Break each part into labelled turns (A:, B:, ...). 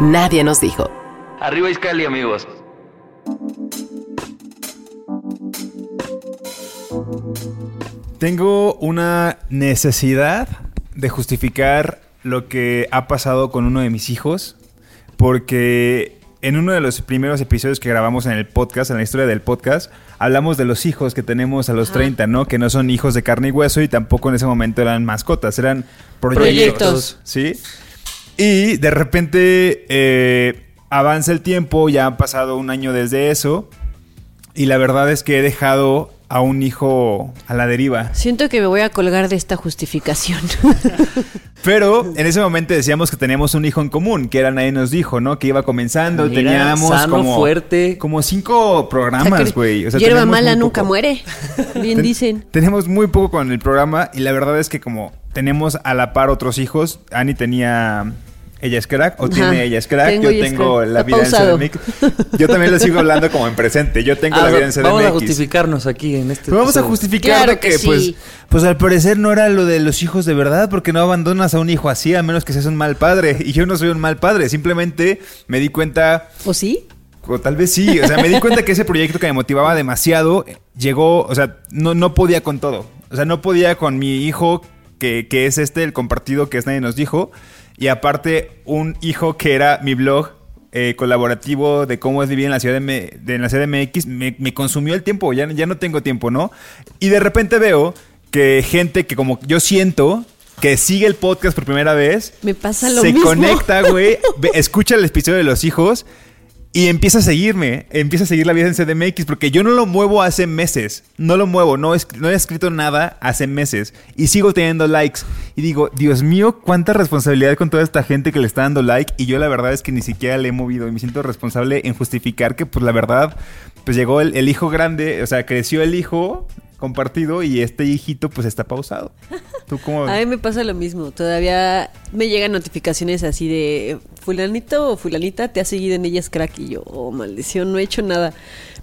A: Nadie nos dijo.
B: Arriba Iscali, amigos.
C: Tengo una necesidad de justificar lo que ha pasado con uno de mis hijos, porque en uno de los primeros episodios que grabamos en el podcast, en la historia del podcast, hablamos de los hijos que tenemos a los 30, ¿no? Que no son hijos de carne y hueso y tampoco en ese momento eran mascotas, eran proyectos.
A: Proyectos.
C: ¿Sí? Y de repente eh, avanza el tiempo, ya ha pasado un año desde eso, y la verdad es que he dejado a un hijo a la deriva.
D: Siento que me voy a colgar de esta justificación.
C: Pero en ese momento decíamos que teníamos un hijo en común, que era nadie nos dijo, ¿no? Que iba comenzando,
B: Mira,
C: teníamos
B: sano,
C: como
B: fuerte.
C: como cinco programas, güey. O sea,
D: Hierba mala nunca
C: poco.
D: muere. Bien
C: Ten-
D: dicen.
C: Tenemos muy poco con el programa y la verdad es que como tenemos a la par otros hijos, Ani tenía ella es crack o
D: Ajá.
C: tiene ella es crack,
D: Tengo
C: yo tengo
D: crack.
C: la vida
D: pausado.
C: en CDMX. Yo también lo sigo hablando como en presente. Yo tengo
B: Ah,
C: la vida en CDMX.
B: vamos a justificarnos aquí en este
C: vamos a justificar
D: Claro que
C: que,
D: sí.
C: pues, pues al parecer no era lo de los hijos de verdad, porque no abandonas a un hijo así, a menos que seas un mal padre. Y yo no soy un mal padre, simplemente me di cuenta,
D: ¿O sí?
C: o tal vez sí, o sea, me di cuenta que ese proyecto que me motivaba demasiado llegó, o sea, no, no podía con todo. O sea, no podía con mi hijo, que, que es este, el compartido que es nadie nos dijo, y aparte un hijo que era mi blog. eh, colaborativo de cómo es vivir en la ciudad de, M- de- en la CDMX me, me consumió el tiempo, ya, ya no tengo tiempo, ¿no? Y de repente veo que gente que como yo siento que sigue el podcast por primera vez,
D: Me pasa lo
C: se
D: mismo.
C: conecta, güey, escucha el episodio de los hijos y empieza a seguirme, empieza a seguir la vida en CDMX porque yo no lo muevo hace meses, no lo muevo, no, es- no he escrito nada hace meses y sigo teniendo likes y digo, Dios mío, cuánta responsabilidad con toda esta gente que le está dando like y yo la verdad es que ni siquiera le he movido y me siento responsable en justificar que pues la verdad, pues llegó el, el hijo grande, o sea, creció el hijo compartido y este hijito pues está pausado. ¿Tú cómo?
D: A mí me pasa lo mismo. Todavía me llegan notificaciones así de fulanito o fulanita te ha seguido en ellas crack y yo, oh maldición, no he hecho nada.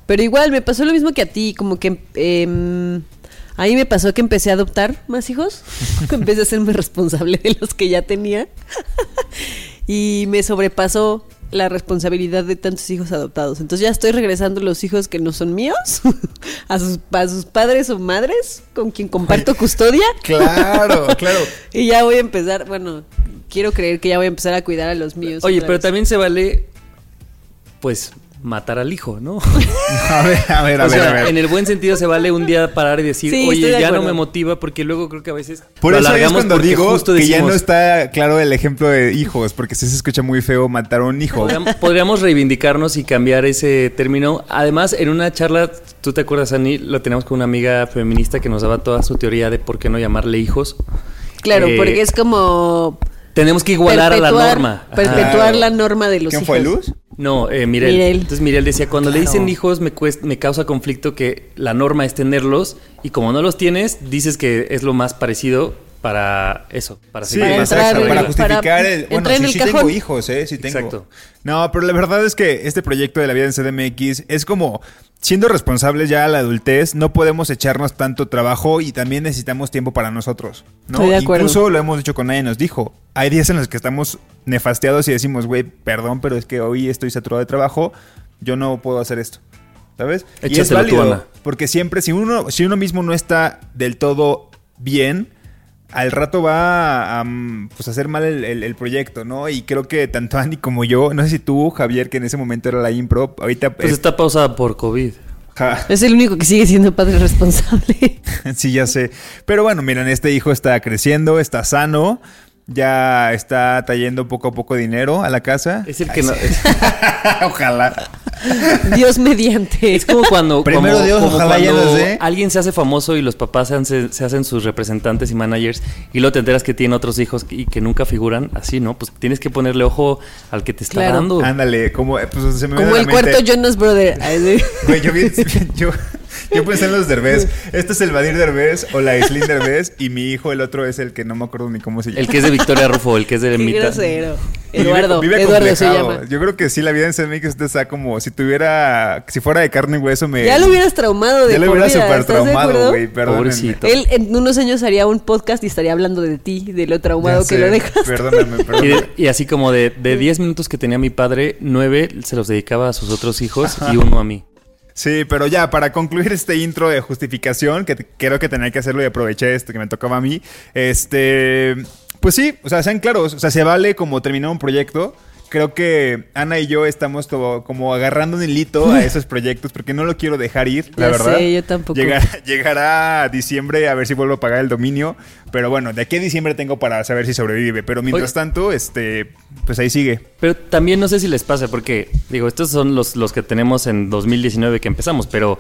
D: Pero igual me pasó lo mismo que a ti, como que em, a mí me pasó que empecé a adoptar más hijos, empecé a hacerme responsable de los que ya tenía y me sobrepasó la responsabilidad de tantos hijos adoptados. Entonces ya estoy regresando los hijos que no son míos a sus, a sus padres o madres con quien comparto custodia.
C: Claro, claro.
D: Y ya voy a empezar, bueno, quiero creer que ya voy a empezar a cuidar a los míos.
B: Oye, pero
D: vez.
B: también se vale, pues, matar al hijo, ¿no?
C: A ver, a ver, a
B: o
C: ver,
B: sea,
C: a ver.
B: en el buen sentido se vale un día parar y decir,
D: Sí,
B: oye,
D: de
B: ya no me motiva, porque luego creo que a veces
C: Por
B: lo
C: eso es cuando digo
B: justo
C: que ya no está claro el ejemplo de hijos, porque sí se escucha muy feo matar a un hijo.
B: Podríamos, podríamos reivindicarnos y cambiar ese término. Además, en una charla, tú te acuerdas, Ani, lo teníamos con una amiga feminista que nos daba toda su teoría de por qué no llamarle hijos.
D: Claro,
B: Eh,
D: porque es como
B: Tenemos que igualar a la norma.
D: Perpetuar la norma de los
C: ¿Quién
D: hijos.
C: fue Luz?
B: No, eh, Mirel.
D: Mirel.
B: Entonces Mirel decía, cuando le dicen hijos me, cuest- me causa conflicto que la norma es tenerlos y como no los tienes, dices que es lo más parecido para eso, para
C: Sí,
B: seguir
D: Para entrar
C: justificar
D: para
C: el... Bueno,
D: en
C: sí,
D: el
C: sí tengo hijos, ¿eh? Sí tengo.
B: Exacto.
C: No, pero la verdad es que este proyecto de la vida en CDMX es como... Siendo responsables ya a la adultez, no podemos echarnos tanto trabajo y también necesitamos tiempo para nosotros, ¿no?
D: Estoy de acuerdo.
C: Incluso lo hemos dicho con nadie nos dijo. Hay días en los que estamos nefasteados y decimos, güey, perdón, pero es que hoy estoy saturado de trabajo, yo no puedo hacer esto. ¿Sabes? y es
B: Échatelo tú,
C: válido, porque siempre, si uno, si uno mismo no está del todo bien, al rato va a pues, hacer mal el, el- el proyecto, ¿no? Y creo que tanto Andy como yo, no sé si tú, Javier, que en ese momento era la impro, ahorita...
B: Pues
C: es-
B: está pausada por COVID.
C: ja,
D: Es el único que sigue siendo padre responsable.
C: sí, ya sé. Pero bueno, miren, este hijo está creciendo, está sano, ya está trayendo poco a poco dinero a la casa.
B: Es el
C: Ay,
B: que no...
C: Ojalá.
D: Dios mediante.
B: Es como cuando,
C: Primero
B: como-
C: Dios,
B: como
C: ojalá ya
B: alguien se hace famoso y los papás se hacen, se hacen sus representantes y managers y luego te enteras que tiene otros hijos y que nunca figuran así, ¿no? Pues tienes que ponerle ojo al que te está
D: Claro.
B: dando.
C: Ándale, como, pues, se me
D: Como el cuarto Jonas Brother.
C: Güey, yo, vi- yo, yo pensé en los Derbez. Este es el Vadir Derbez o la Islin Derbez y mi hijo, el otro es el que no me acuerdo ni cómo se llama.
B: El que es de Victoria Rufo, el que es de
D: Qué
B: Mita.
D: grosero.
C: Y vive-
D: Eduardo.
C: vive
D: Eduardo se llama.
C: Yo creo que sí, la vida en CMX está como si tuviera, si fuera de carne y hueso, me.
D: Ya lo hubieras traumado de
C: Ya lo hubiera súper
D: ¿estás de
C: traumado, güey.
B: Pobrecito.
D: Él en unos años haría un podcast y estaría hablando de ti, de lo
C: Ya
D: traumado que
C: sé,
D: lo dejas.
C: Perdóname,
B: Y,
C: perdóname.
B: de- y así como de, de 10 minutos que tenía mi padre, 9 se los dedicaba a sus otros hijos y uno a mí.
C: Sí, pero ya, para concluir este intro de justificación, que creo que tenía que hacerlo y aproveché esto que me tocaba a mí, este, pues sí, o sea, sean claros, o sea, se vale como terminar un proyecto. Creo que Ana y yo estamos todo como agarrando un hilito a esos proyectos porque no lo quiero dejar ir, la
D: Ya
C: verdad.
D: sé, yo tampoco.
C: Llegar- llegará diciembre a ver si vuelvo a pagar el dominio, pero bueno, de aquí a diciembre tengo para saber si sobrevive, pero mientras
B: Oye.
C: tanto, este, pues ahí sigue.
B: Pero también no sé si les pasa, porque, digo, estos son los, los que tenemos en 2019 que empezamos, pero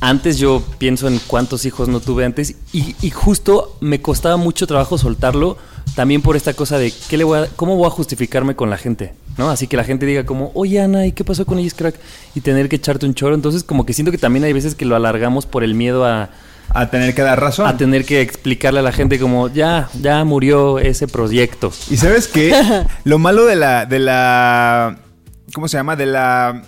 B: antes yo pienso en cuántos hijos no tuve antes y, y justo me costaba mucho trabajo soltarlo también por esta cosa de ¿qué le voy a- cómo voy a justificarme con la gente, ¿no? Así que la gente diga como, oye Ana, ¿y qué pasó con ellos, crack? Y tener que echarte un choro. Entonces como que siento que también hay veces que lo alargamos por el miedo a,
C: A tener que dar razón.
B: a tener que explicarle a la gente como, ya, ya murió ese proyecto.
C: Y sabes qué? Lo malo de la, de la, ¿cómo se llama? De la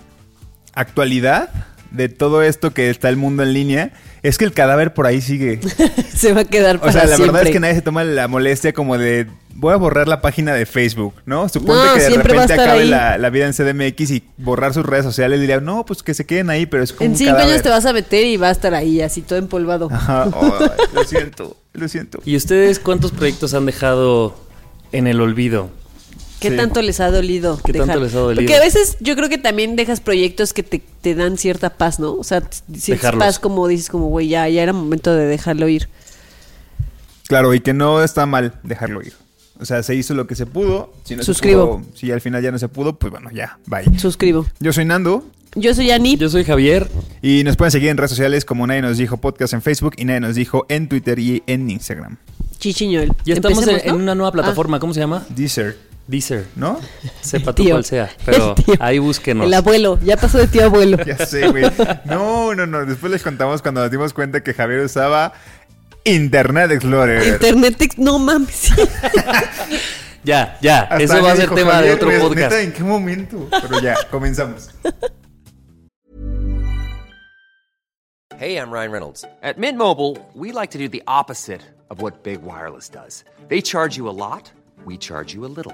C: actualidad de todo esto que está el mundo en línea es que el cadáver por ahí sigue.
D: Se va a quedar para
C: O sea, la
D: siempre.
C: verdad es que nadie se toma la molestia como de voy a borrar la página de Facebook, ¿no? Suponte
D: No,
C: que de repente acabe la, la vida en CDMX y borrar sus redes sociales diría, no, pues que se queden ahí, pero es como
D: En
C: un
D: cinco
C: cadáver.
D: años te vas a meter y va a estar ahí, así todo empolvado.
C: Ajá, lo siento, lo siento.
B: ¿Y ustedes cuántos proyectos han dejado en el olvido?
D: ¿Qué
C: Sí.
D: tanto les ha dolido?
B: ¿Qué tanto les ha dolido?
D: Porque a veces yo creo que también dejas proyectos que te, te dan cierta paz, ¿no? O sea,
B: Dejarlos.
D: paz como dices, como, güey, ya, ya era momento de dejarlo ir.
C: Claro, y que no está mal dejarlo ir. O sea, se hizo lo que se pudo. Si no se
D: Suscribo.
C: pudo, si al final ya no se pudo, pues bueno, ya, bye.
D: Suscribo.
C: Yo soy Nando
D: Yo soy Ani.
B: Yo soy Javier.
C: y nos pueden seguir en redes sociales como Nadie nos dijo podcast en Facebook y Nadie nos dijo en Twitter y en Instagram.
D: Chichiñol.
B: Ya estamos en,
D: Empecemos, ¿no?
B: en una nueva
D: Ah,
B: plataforma. ¿Cómo se llama?
C: Deezer,
B: Deezer.
C: ¿no?
B: Sepa tú
D: tío.
B: cuál sea. Pero ahí búsquenos.
D: El abuelo. Ya pasó de tío abuelo.
C: Ya sé, güey. No, no, no. Después les contamos cuando nos dimos cuenta que Javier usaba Internet Explorer.
D: Internet, ex- no mames.
B: Ya, ya.
C: Hasta
B: Eso va a ser
C: dijo,
B: tema de
C: "Javier,
B: otro
C: güey,
B: podcast.
C: ¿neta, ¿En qué momento? Pero ya, comenzamos.
E: Hey, I'm Ryan Reynolds. At Mint Mobile, we like to do the opposite of what Big Wireless does. They charge you a lot, we charge you a little.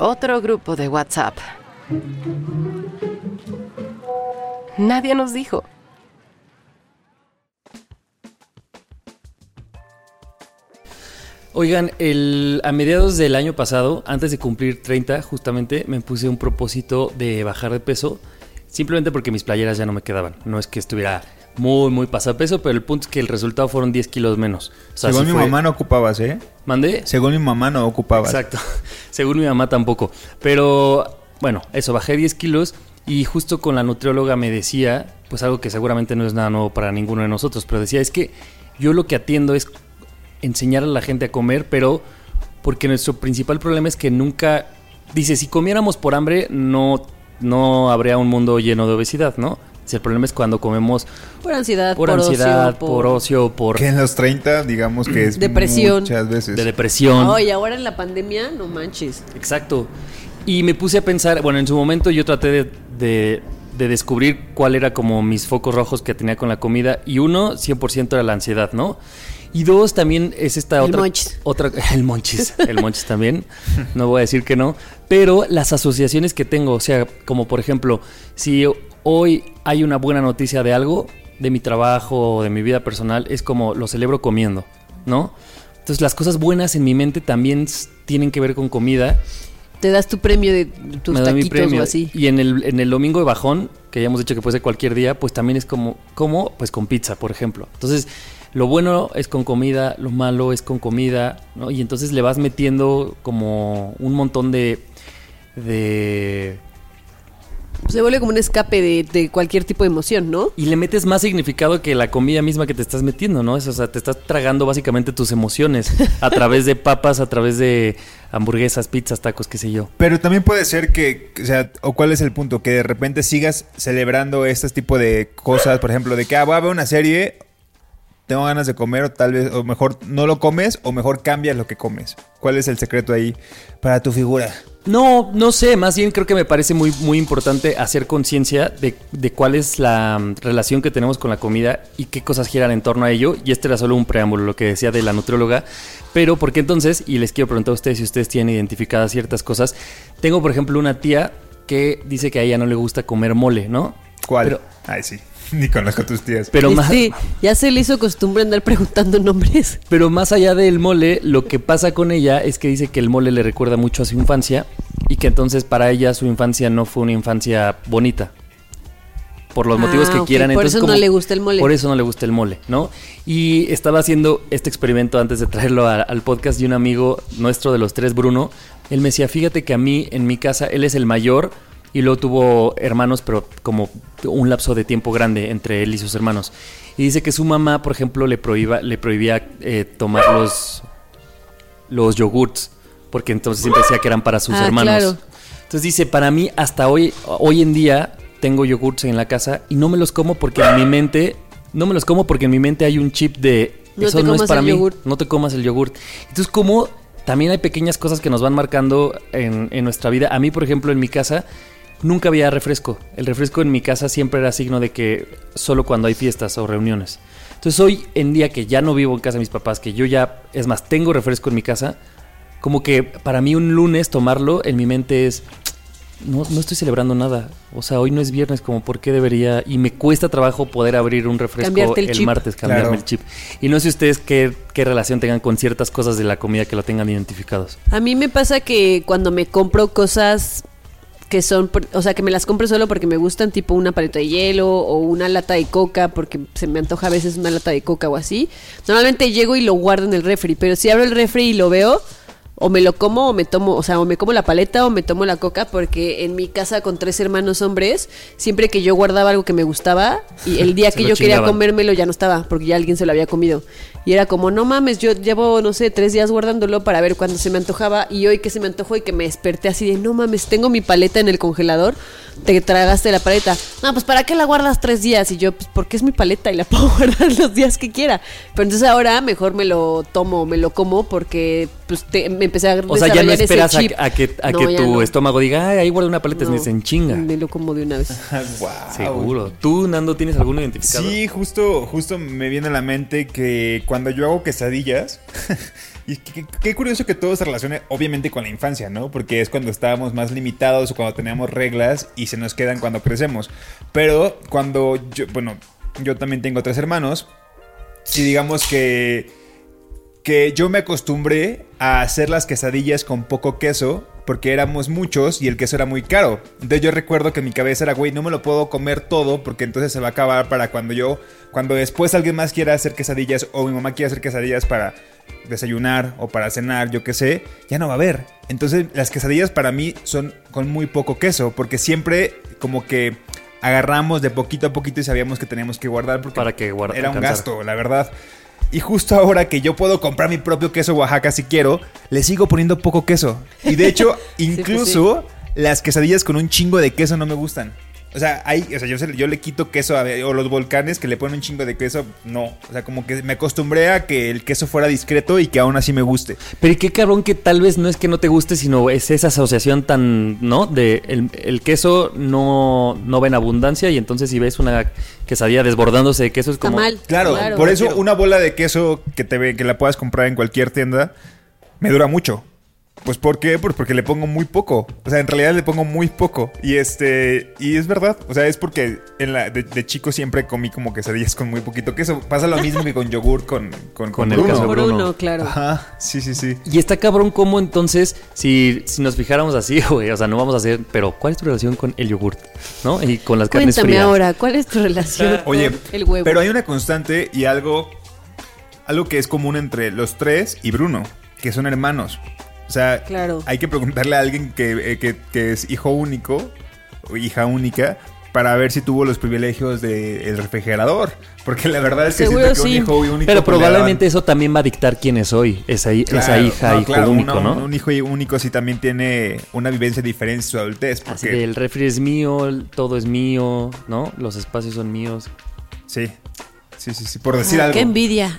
A: Otro grupo de WhatsApp. Nadie nos dijo.
B: Oigan, a mediados del año pasado, antes de cumplir 30, justamente me puse un propósito de bajar de peso, simplemente porque mis playeras ya no me quedaban. No es que estuviera muy, muy pasapeso, pero el punto es que el resultado fueron 10 kilos menos. O sea,
C: Según
B: sí
C: mi
B: fue-
C: mamá no ocupabas, ¿eh?
B: ¿Mandé?
C: Según mi mamá no ocupabas.
B: Exacto. Según mi mamá tampoco. Pero bueno, eso, bajé 10 kilos y justo con la nutrióloga me decía, pues algo que seguramente no es nada nuevo para ninguno de nosotros, pero decía, es que yo lo que atiendo es enseñar a la gente a comer, pero porque nuestro principal problema es que nunca, dice, si comiéramos por hambre, no, no habría un mundo lleno de obesidad, ¿no? El problema es cuando comemos
D: Por ansiedad,
B: por,
D: por,
B: ansiedad,
D: ocio,
B: por ocio, por
C: Que en los 30, digamos que es
D: Depresión.
C: muchas veces.
B: de depresión.
D: Ay, ahora en la pandemia, no manches.
B: Exacto. Y me puse a pensar, bueno, en su momento yo traté de, de- de descubrir cuál era como mis focos rojos que tenía con la comida y uno 100% era la ansiedad, ¿no? Y dos, también es esta
D: El
B: otra.
D: monchis.
B: otra el monchis. El monchis también. No voy a decir que no. Pero las asociaciones que tengo, o sea, como por ejemplo, si hoy hay una buena noticia de algo, de mi trabajo o de mi vida personal, es como lo celebro comiendo, ¿no? Entonces las cosas buenas en mi mente también tienen que ver con comida.
D: Te das tu premio de tus
B: me mi
D: taquitos
B: premio.
D: o así.
B: Y en el, en el domingo de bajón, que ya hemos dicho que puede ser cualquier día, pues también es como, como, pues con pizza, por ejemplo. Entonces, lo bueno es con comida, lo malo es con comida, ¿no? Y entonces le vas metiendo como un montón de. de.
D: Se vuelve como un escape de, de cualquier tipo de emoción, ¿no?
B: Y le metes más significado que la comida misma que te estás metiendo, ¿no? Es, o sea, te estás tragando básicamente tus emociones a través de papas, a través de hamburguesas, pizzas, tacos, qué sé yo.
C: Pero también puede ser que, o sea, o cuál es el punto, que de repente sigas celebrando este tipo de cosas, por ejemplo, de que ah, voy a ver una serie, tengo ganas de comer, o tal vez, o mejor no lo comes, o mejor cambias lo que comes. ¿Cuál es el secreto ahí para tu figura?
B: No, no sé, más bien creo que me parece muy, muy importante hacer conciencia de, de cuál es la mm, relación que tenemos con la comida y qué cosas giran en torno a ello. Y este era solo un preámbulo, lo que decía de la nutrióloga. Pero, ¿por qué entonces? Y les quiero preguntar a ustedes si ustedes tienen identificadas ciertas cosas. Tengo, por ejemplo, una tía que dice que a ella no le gusta comer mole, ¿no?
C: ¿Cuál?
B: Pero,
C: Ay, sí. Ni conozco a tus tías.
B: pero más,
D: Este, ya se le hizo costumbre andar preguntando nombres.
B: Pero más allá del mole, lo que pasa con ella es que dice que el mole le recuerda mucho a su infancia y que entonces para ella su infancia no fue una infancia bonita. Por los
D: Ah,
B: motivos que
D: ok,
B: quieran.
D: por
B: entonces
D: eso no le gusta el mole.
B: Por eso no le gusta el mole, ¿no? Y estaba haciendo este experimento antes de traerlo a- al podcast de un amigo nuestro de los tres, Bruno. Él me decía, fíjate que a mí, en mi casa, él es el mayor y luego tuvo hermanos, pero como un lapso de tiempo grande entre él y sus hermanos. Y dice que su mamá, por ejemplo, le, prohíba, le prohibía eh, tomar los, los yogurts, porque entonces siempre decía que eran para sus
D: Ah,
B: hermanos.
D: claro.
B: Entonces dice, para mí, hasta hoy, hoy en día, tengo yogurts en la casa y no me los como porque en mi mente, no me los como porque en mi mente hay un chip de
D: No
B: eso no es para mí,
D: yogurt".
B: no te comas el yogurt. Entonces, como también hay pequeñas cosas que nos van marcando en, en nuestra vida. A mí, por ejemplo, en mi casa, nunca había refresco. El refresco en mi casa siempre era signo de que solo cuando hay fiestas o reuniones. Entonces, hoy en día que ya no vivo en casa de mis papás, que yo ya, es más, tengo refresco en mi casa, como que para mí un lunes tomarlo en mi mente es, no, no estoy celebrando nada. O sea, hoy no es viernes, como por qué debería. Y me cuesta trabajo poder abrir un refresco
D: Cambiarte el
B: el,
D: chip.
B: martes, cambiarme
C: Claro.
B: el chip. Y no sé ustedes qué, qué relación tengan con ciertas cosas de la comida que lo tengan identificados.
D: A mí me pasa que cuando me compro cosas que son, o sea, que me las compro solo porque me gustan, tipo una paleta de hielo o una lata de coca, porque se me antoja a veces una lata de coca o así. Normalmente llego y lo guardo en el refri, pero si abro el refri y lo veo, o me lo como o me tomo, o sea, o me como la paleta o me tomo la coca, porque en mi casa con tres hermanos hombres, siempre que yo guardaba algo que me gustaba y el día que yo quería comérmelo ya no estaba, porque ya alguien se lo había comido. Y era como, no mames, yo llevo, no sé, tres días guardándolo para ver cuándo se me antojaba. Y hoy que se me antojó y que me desperté así de, no mames, tengo mi paleta en el congelador, te tragaste la paleta. No, pues ¿para qué la guardas tres días? Y yo, pues porque es mi paleta y la puedo guardar los días que quiera. Pero entonces ahora mejor me lo tomo, me lo como porque pues te- me empecé a
B: O sea, ya no esperas a, a que, a
D: No,
B: que tu
D: no.
B: estómago diga, ay, ahí guarda una paleta,
D: No,
B: es en chinga.
D: Me lo como de una vez.
C: wow.
B: Seguro. ¿Tú, Nando, tienes alguno identificado?
C: Sí, justo, justo me viene a la mente que cuando yo hago quesadillas, y qué, qué curioso que todo se relacione obviamente con la infancia, ¿no? Porque es cuando estábamos más limitados o cuando teníamos reglas y se nos quedan cuando crecemos. Pero cuando yo, bueno, yo también tengo tres hermanos y digamos que que yo me acostumbré a hacer las quesadillas con poco queso porque éramos muchos y el queso era muy caro. Entonces yo recuerdo que en mi cabeza era, güey, no me lo puedo comer todo porque entonces se va a acabar para cuando yo, cuando después alguien más quiera hacer quesadillas o mi mamá quiera hacer quesadillas para desayunar o para cenar, yo qué sé, ya no va a haber. Entonces las quesadillas para mí son con muy poco queso porque siempre como que agarramos de poquito a poquito y sabíamos que teníamos que guardar porque
B: Para que guarda-
C: era un
B: alcanzar.
C: gasto, la verdad. Y justo ahora que yo puedo comprar mi propio queso Oaxaca si quiero, le sigo poniendo poco queso. Y de hecho,
D: pues
C: incluso las quesadillas con un chingo de queso no me gustan. O sea, hay, o sea yo, se- yo le quito queso a, o los volcanes que le ponen un chingo de queso, no. O sea, como que me acostumbré a que el queso fuera discreto y que aún así me guste.
B: Pero y qué cabrón que tal vez no es que no te guste, sino es esa asociación tan, ¿no? De el, el queso no, no va en abundancia y entonces si ves una quesadilla desbordándose de queso es
D: Está
B: como...
D: mal.
C: Claro, por eso una bola de queso que te ve, que la puedas comprar en cualquier tienda me dura mucho. Pues ¿por qué? Pues porque le pongo muy poco. O sea, en realidad le pongo muy poco. Y este, y es verdad. O sea, es porque en la, de, de chico siempre comí como quesadillas con muy poquito queso. Pasa lo mismo que con yogur con, con,
B: Con el
C: Bruno.
B: queso
D: Por
B: Bruno.
D: uno, claro.
C: Ajá, sí, sí, sí.
B: Y está cabrón cómo entonces, si, si nos fijáramos así, güey, o sea, no vamos a hacer, pero ¿cuál es tu relación con el yogurt? ¿No? Y con las carnes
D: Cuéntame
B: frías.
D: ahora, ¿cuál es tu relación
C: Oye,
D: con el huevo?
C: pero hay una constante y algo, algo que es común entre los tres y Bruno, que son hermanos. O sea,
D: Claro.
C: hay que preguntarle a alguien que, eh, que- que es hijo único o hija única para ver si tuvo los privilegios del refrigerador. Porque la verdad es que
D: Seguro
C: siento que
D: sí.
C: un hijo único...
B: Pero
C: le
B: probablemente
C: daban-
B: eso también va a dictar quién es hoy, esa, hi- esa
C: Claro,
B: hija,
C: no,
B: hijo
C: claro,
B: único,
C: una-
B: ¿no?
C: Un hijo único sí también tiene una vivencia diferente en su adultez.
B: Así
C: Porque,
B: de, el refri es mío, todo es mío, ¿no? Los espacios son míos.
C: Sí, sí, sí, sí, por decir
D: Ah,
C: algo.
D: Qué envidia.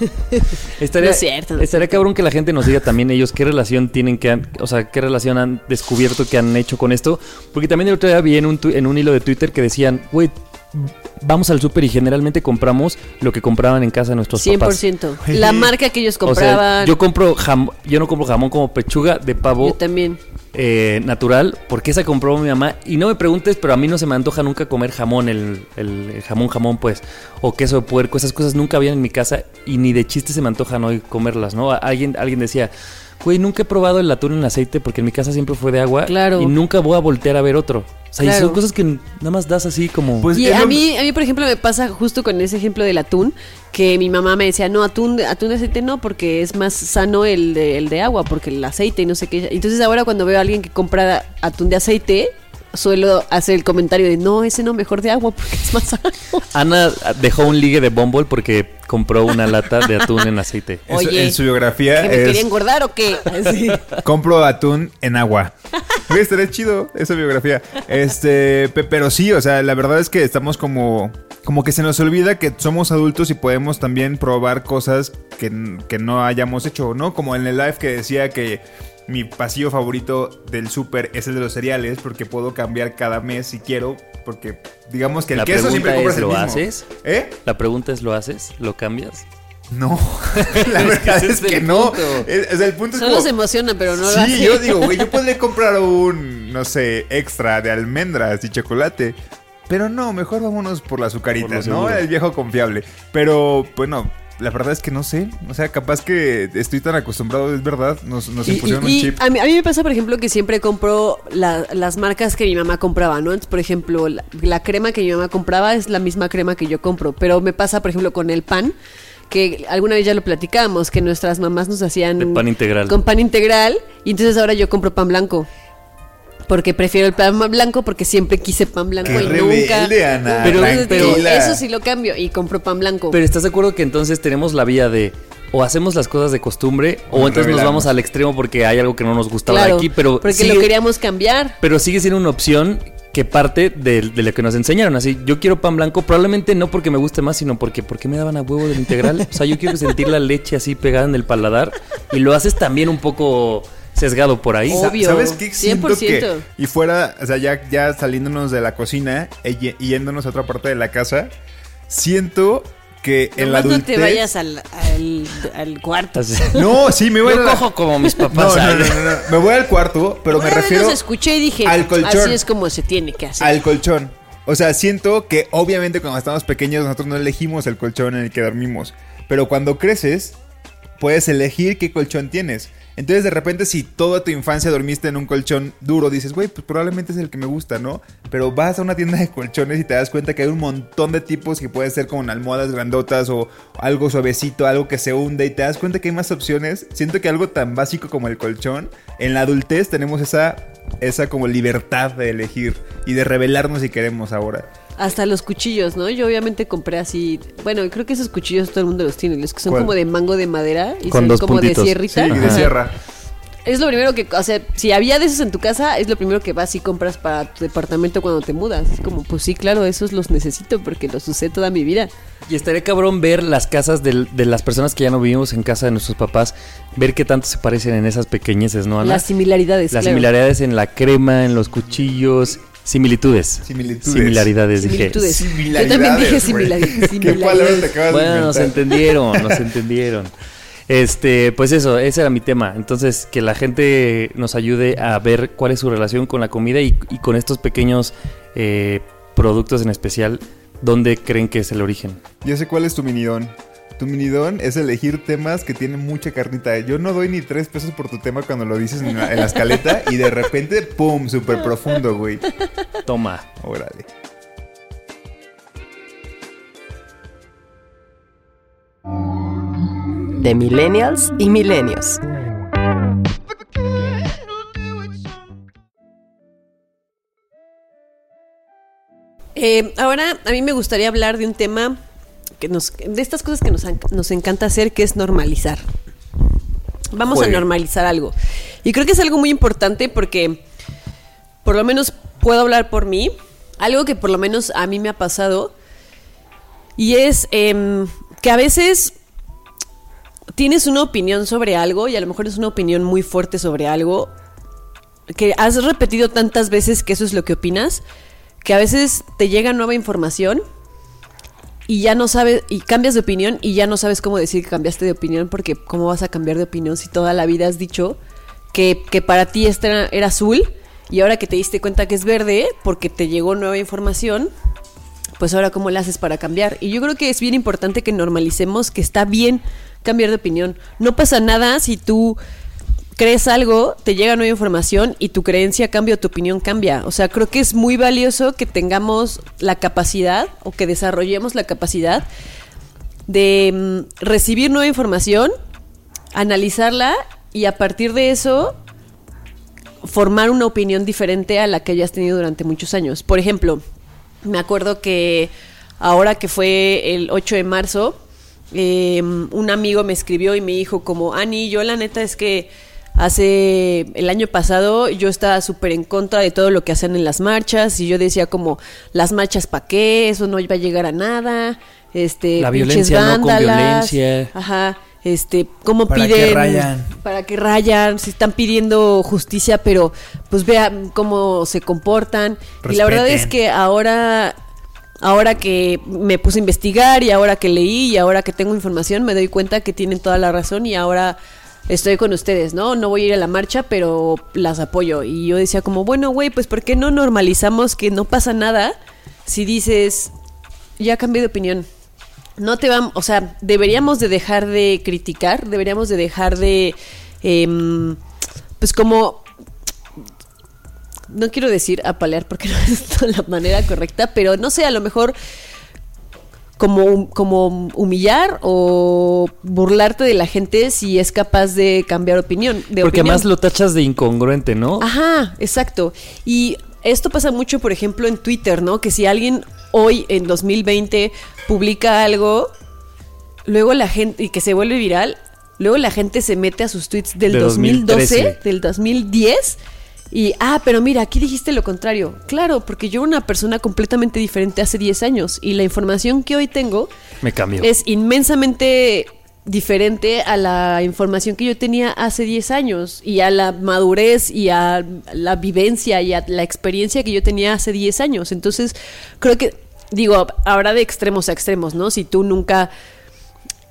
B: Estaría,
D: No es cierto, no
B: estaría cabrón que la gente nos diga también ellos qué relación tienen que han- o sea, qué relación han descubierto que han hecho con esto. Porque también el otro día vi en un, tu- en un hilo de Twitter que decían, güey, vamos al súper y generalmente compramos lo que compraban en casa nuestros papás.
D: 100%. La marca que ellos
B: O sea,
D: compraban.
B: yo compro jam- yo no compro jamón como pechuga de pavo
D: yo también.
B: eh, natural, porque esa compró mi mamá. Y no me preguntes, pero a mí no se me antoja nunca comer jamón, el, el- el jamón, jamón, pues, o queso de puerco. Esas cosas nunca habían en mi casa y ni de chiste se me antojan hoy comerlas, ¿no? Alguien, alguien decía, güey, nunca he probado el atún en aceite porque en mi casa siempre fue de agua.
D: Claro.
B: Y nunca voy a voltear a ver otro. O sea, y son cosas que nada más das así como.
C: Pues
D: Y a mí, a mí, por ejemplo, me pasa justo con ese ejemplo del atún, que mi mamá me decía, no, atún, de- atún de aceite no, porque es más sano el de, el de agua, porque el aceite y no sé qué. Entonces ahora cuando veo a alguien que compra atún de aceite, suelo hacer el comentario de, no, ese no, mejor de agua, porque es más sano.
B: Ana dejó un ligue de Bumble porque compró una lata de atún en aceite.
C: en su-
D: Oye,
C: en su biografía
D: ¿Que me
C: es...
D: quería engordar o qué?
C: Compro atún en agua. Estaría chido esa biografía. Este, pe- pero sí, o sea, la verdad es que estamos como como que se nos olvida que somos adultos y podemos también probar cosas que, que no hayamos hecho, ¿no? Como en el live que decía que mi pasillo favorito del súper es el de los cereales porque puedo cambiar cada mes si quiero, porque digamos que el
B: La
C: queso siempre
B: pregunta
C: compras
B: es,
C: el
B: ¿lo
C: mismo.
B: haces?
C: ¿Eh?
B: La pregunta es, ¿lo haces? ¿Lo cambias?
C: No, la verdad es
B: es
C: que
B: el
C: no.
B: punto.
C: Es, es el punto es
D: Solo
C: como-
D: se emociona, pero no lo
C: sí, yo digo, güey, yo podría comprar un, no sé, extra de almendras y chocolate. Pero no, mejor vámonos por las azucaritas, ¿no?
B: seguro.
C: El viejo confiable. Pero, bueno, la verdad es que no sé. O sea, capaz que estoy tan acostumbrado, es verdad. Nos, nos
D: Y,
C: impusieron
D: y-
C: un chip.
D: a, mí, a mí me pasa, por ejemplo, que siempre compro la- las marcas que mi mamá compraba, ¿no? Entonces, por ejemplo, la, la crema que mi mamá compraba es la misma crema que yo compro. Pero me pasa, por ejemplo, con el pan, que alguna vez ya lo platicábamos, que nuestras mamás nos hacían...
B: De pan integral.
D: Con pan integral. Y entonces ahora yo compro pan blanco. Porque prefiero el pan blanco porque siempre quise pan blanco
C: Qué
D: y
C: rebelde,
D: nunca.
C: Ana,
B: Pero-
D: eso sí lo cambio y compro pan blanco.
B: Pero ¿estás de acuerdo que entonces tenemos la vía de o hacemos las cosas de costumbre o
C: Nos
B: entonces nos vamos al extremo porque hay algo que no nos gustaba
D: claro,
B: de aquí, pero
D: porque
B: sigue,
D: lo queríamos cambiar.
B: pero sigue siendo una opción que parte de, de lo que nos enseñaron. Así, yo quiero pan blanco, probablemente no porque me guste más, sino porque porque me daban a huevo del integral. O sea, yo quiero sentir la leche así pegada en el paladar y lo haces también un poco sesgado por ahí.
D: Obvio,
C: ¿Sabes qué? Siento
D: 100%.
C: que, y fuera, o sea, ya, ya saliéndonos de la cocina e y yéndonos a otra parte de la casa, siento que en la
D: Nomás no
C: adultez...
D: te vayas al, al, al cuarto.
C: No, sí, me voy
B: Yo
C: a
B: cojo como mis papás.
C: no, no, no, no. Me voy al cuarto, pero me refiero
D: los escuché y dije,
C: al colchón.
D: así es como se tiene que hacer.
C: al colchón. O sea, siento que obviamente cuando estamos pequeños nosotros no elegimos el colchón en el que dormimos. Pero cuando creces, puedes elegir qué colchón tienes. Entonces de repente si toda tu infancia dormiste en un colchón duro, dices, güey, pues probablemente es el que me gusta, ¿no? Pero vas a una tienda de colchones y te das cuenta que hay un montón de tipos que pueden ser como almohadas grandotas o algo suavecito, algo que se hunde y te das cuenta que hay más opciones. Siento que algo tan básico como el colchón, en la adultez tenemos esa, esa como libertad de elegir y de revelarnos si queremos ahora.
D: Hasta los cuchillos, ¿no? Yo obviamente compré así. Bueno, creo que esos cuchillos todo el mundo los tiene. Los que son
C: ¿Cuál?
D: como de mango de madera y
B: Con
D: son
B: dos
D: como
B: puntitos.
D: de sierrita.
C: Sí, y de sierra.
D: es lo primero que, o sea, si había de esos en tu casa, es lo primero que vas y compras para tu departamento cuando te mudas. Es como, pues sí, claro, esos los necesito porque los usé toda mi vida.
B: Y estaría cabrón ver las casas de, las personas que ya no vivimos en casa de nuestros papás, ver qué tanto se parecen en esas pequeñeces, ¿no, Ana?
D: Las similaridades,
B: Las
D: claro.
B: similaridades en la crema, en los cuchillos, similitudes.
C: Similitudes.
B: Similaridades, dije.
D: Similitudes. Yo
C: Similaridades,
D: también dije similaridades.
C: ¿Qué palabra te acabas de
B: Bueno, nos entendieron, nos entendieron. Este, pues eso, ese era mi tema. Entonces, que la gente nos ayude a ver cuál es su relación con la comida y, y con estos pequeños eh, productos en especial, dónde creen que es el origen.
C: Yo sé cuál es tu minidón. Tu minidón es elegir temas que tienen mucha carnita. Yo no doy ni tres pesos por tu tema cuando lo dices en la, en la escaleta y de repente, ¡pum! Súper profundo, güey.
B: Toma.
C: Órale.
A: De millennials y milenios.
D: Eh, ahora, a mí me gustaría hablar de un tema que nos, de estas cosas que nos, nos encanta hacer, que es normalizar. Vamos
B: Juegue.
D: a normalizar algo. Y creo que es algo muy importante porque, por lo menos puedo hablar por mí, algo que por lo menos a mí me ha pasado, y es em, que a veces tienes una opinión sobre algo, y a lo mejor es una opinión muy fuerte sobre algo, que has repetido tantas veces que eso es lo que opinas, que a veces te llega nueva información y ya no sabes, y cambias de opinión y ya no sabes cómo decir que cambiaste de opinión, porque cómo vas a cambiar de opinión si toda la vida has dicho que, que para ti este era, azul y ahora que te diste cuenta que es verde porque te llegó nueva información, pues ahora cómo le haces para cambiar. Y yo creo que es bien importante que normalicemos que está bien cambiar de opinión. No pasa nada si tú crees algo, te llega nueva información y tu creencia cambia tu opinión cambia. O sea, creo que es muy valioso que tengamos la capacidad o que desarrollemos la capacidad de mm, recibir nueva información, analizarla y a partir de eso formar una opinión diferente a la que hayas tenido durante muchos años. Por ejemplo, me acuerdo que ahora que fue el 8 de marzo, eh, un amigo me escribió y me dijo como, Ani, yo la neta es que hace el año pasado yo estaba súper en contra de todo lo que hacen en las marchas y yo decía como, las marchas para qué, eso no va a llegar a nada, este,
B: La violencia no con
D: vándalas".
B: violencia.
D: Ajá, este, cómo
F: ¿Para
D: piden
F: rayan?
D: para que rayan, si están pidiendo justicia, pero pues vean cómo se comportan. Y la verdad es que ahora, ahora que me puse a investigar y ahora que leí y ahora que tengo información, me doy cuenta que tienen toda la razón y ahora estoy con ustedes, ¿no? No voy a ir a la marcha, pero las apoyo. Y yo decía como, bueno, güey, pues ¿por qué no normalizamos que no pasa nada si dices, ya cambié de opinión? no te vamos, o sea, deberíamos de dejar de criticar, deberíamos de dejar de, em, pues como, no quiero decir apalear porque no es la manera correcta, pero no sé, a lo mejor como, como humillar o burlarte de la gente si es capaz de cambiar opinión. De
B: Porque además lo tachas de incongruente, ¿no?
D: Ajá, exacto. Y esto pasa mucho, por ejemplo, en Twitter, ¿no? Que si alguien hoy, en 2020, publica algo, luego la gente, y que se vuelve viral, luego la gente se mete a sus tweets del
B: De
D: 2012,
B: 2013.
D: del 2010. Y, ah, pero mira, aquí dijiste lo contrario. Claro, porque yo era una persona completamente diferente hace 10 años y la información que hoy tengo
B: Me cambió.
D: es inmensamente diferente a la información que yo tenía hace 10 años y a la madurez y a la vivencia y a la experiencia que yo tenía hace 10 años. Entonces, creo que, digo, habrá de extremos a extremos, ¿no? Si tú nunca...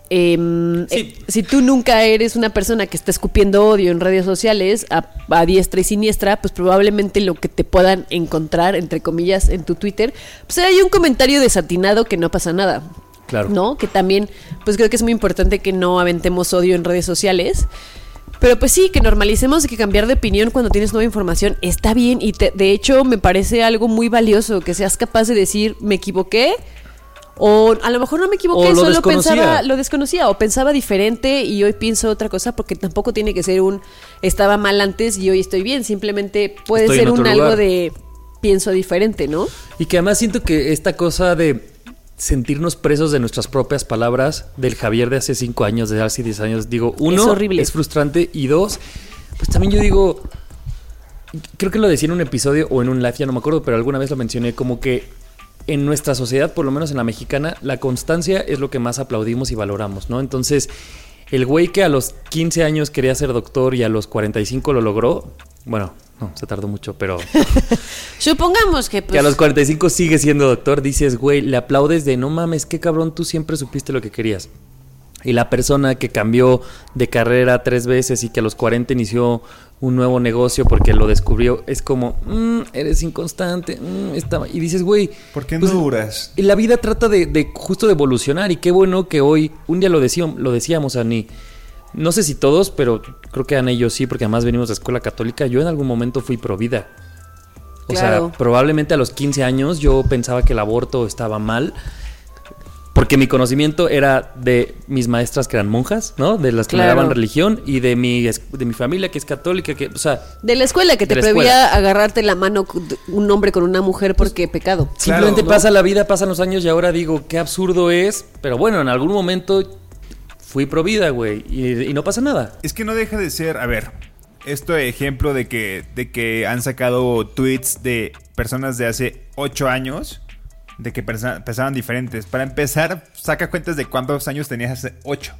D: em, eh, si tú nunca eres una persona que está escupiendo odio en redes sociales a, a diestra y siniestra, pues probablemente lo que te puedan encontrar, entre comillas, en tu Twitter, pues hay un comentario desatinado que no pasa nada.
B: Claro.
D: ¿No? Que también, pues creo que es muy importante que no aventemos odio en redes sociales. Pero pues sí, que normalicemos que cambiar de opinión cuando tienes nueva información está bien y te- de hecho me parece algo muy valioso que seas capaz de decir me equivoqué o a lo mejor no me equivoqué, solo pensaba, lo desconocía o pensaba diferente y hoy pienso otra cosa porque tampoco tiene que ser un estaba mal antes y hoy estoy bien, simplemente puede
B: Estoy
D: ser un algo de pienso diferente, ¿no?
B: Y que además siento que esta cosa de sentirnos presos de nuestras propias palabras del Javier de hace cinco años, de hace 10 años, digo, uno,
D: Es horrible.
B: frustrante y dos, pues también yo digo, creo que lo decía en un episodio o en un live, ya no me acuerdo, pero alguna vez lo mencioné, como que en nuestra sociedad, por lo menos en la mexicana, la constancia es lo que más aplaudimos y valoramos, ¿no? Entonces, el güey que a los 15 años quería ser doctor y a los 45 lo logró, bueno, no, se tardó mucho, pero
D: Supongamos que, pues,
B: que a los 45 sigue siendo doctor, dices, güey, le aplaudes de no mames, qué cabrón, tú siempre supiste lo que querías. Y la persona que cambió de carrera tres veces y que a los 40 inició un nuevo negocio porque lo descubrió, es como, "Mm, eres inconstante. mm, está-". Y dices, güey,
C: ¿Por qué no
B: pues,
C: duras?
B: y la vida trata de, de justo de evolucionar y qué bueno que hoy, un día lo, decíamos, lo decíamos, Ani, no sé si todos, pero creo que Ana y yo sí, porque además venimos de escuela católica, yo en algún momento fui pro vida. O
D: Claro.
B: sea, probablemente a los 15 años yo pensaba que el aborto estaba mal. Porque mi conocimiento era de mis maestras que eran monjas, ¿no? De las que me
D: Claro.
B: daban religión y de mi, de mi familia que es católica, que, o sea,
D: de la escuela que te prohibía
B: escuela.
D: agarrarte la mano un hombre con una mujer porque pecado.
B: Simplemente
C: ¿no?
B: pasa la vida, pasan los años y ahora digo, qué absurdo es. Pero bueno, en algún momento fui pro vida, güey. Y, y no pasa nada.
C: Es que no deja de ser, a ver, esto ejemplo de que, de que han sacado tweets de personas de hace 8 años, de que pensaban diferentes. Para empezar, saca cuentas de cuántos años tenías hace 8.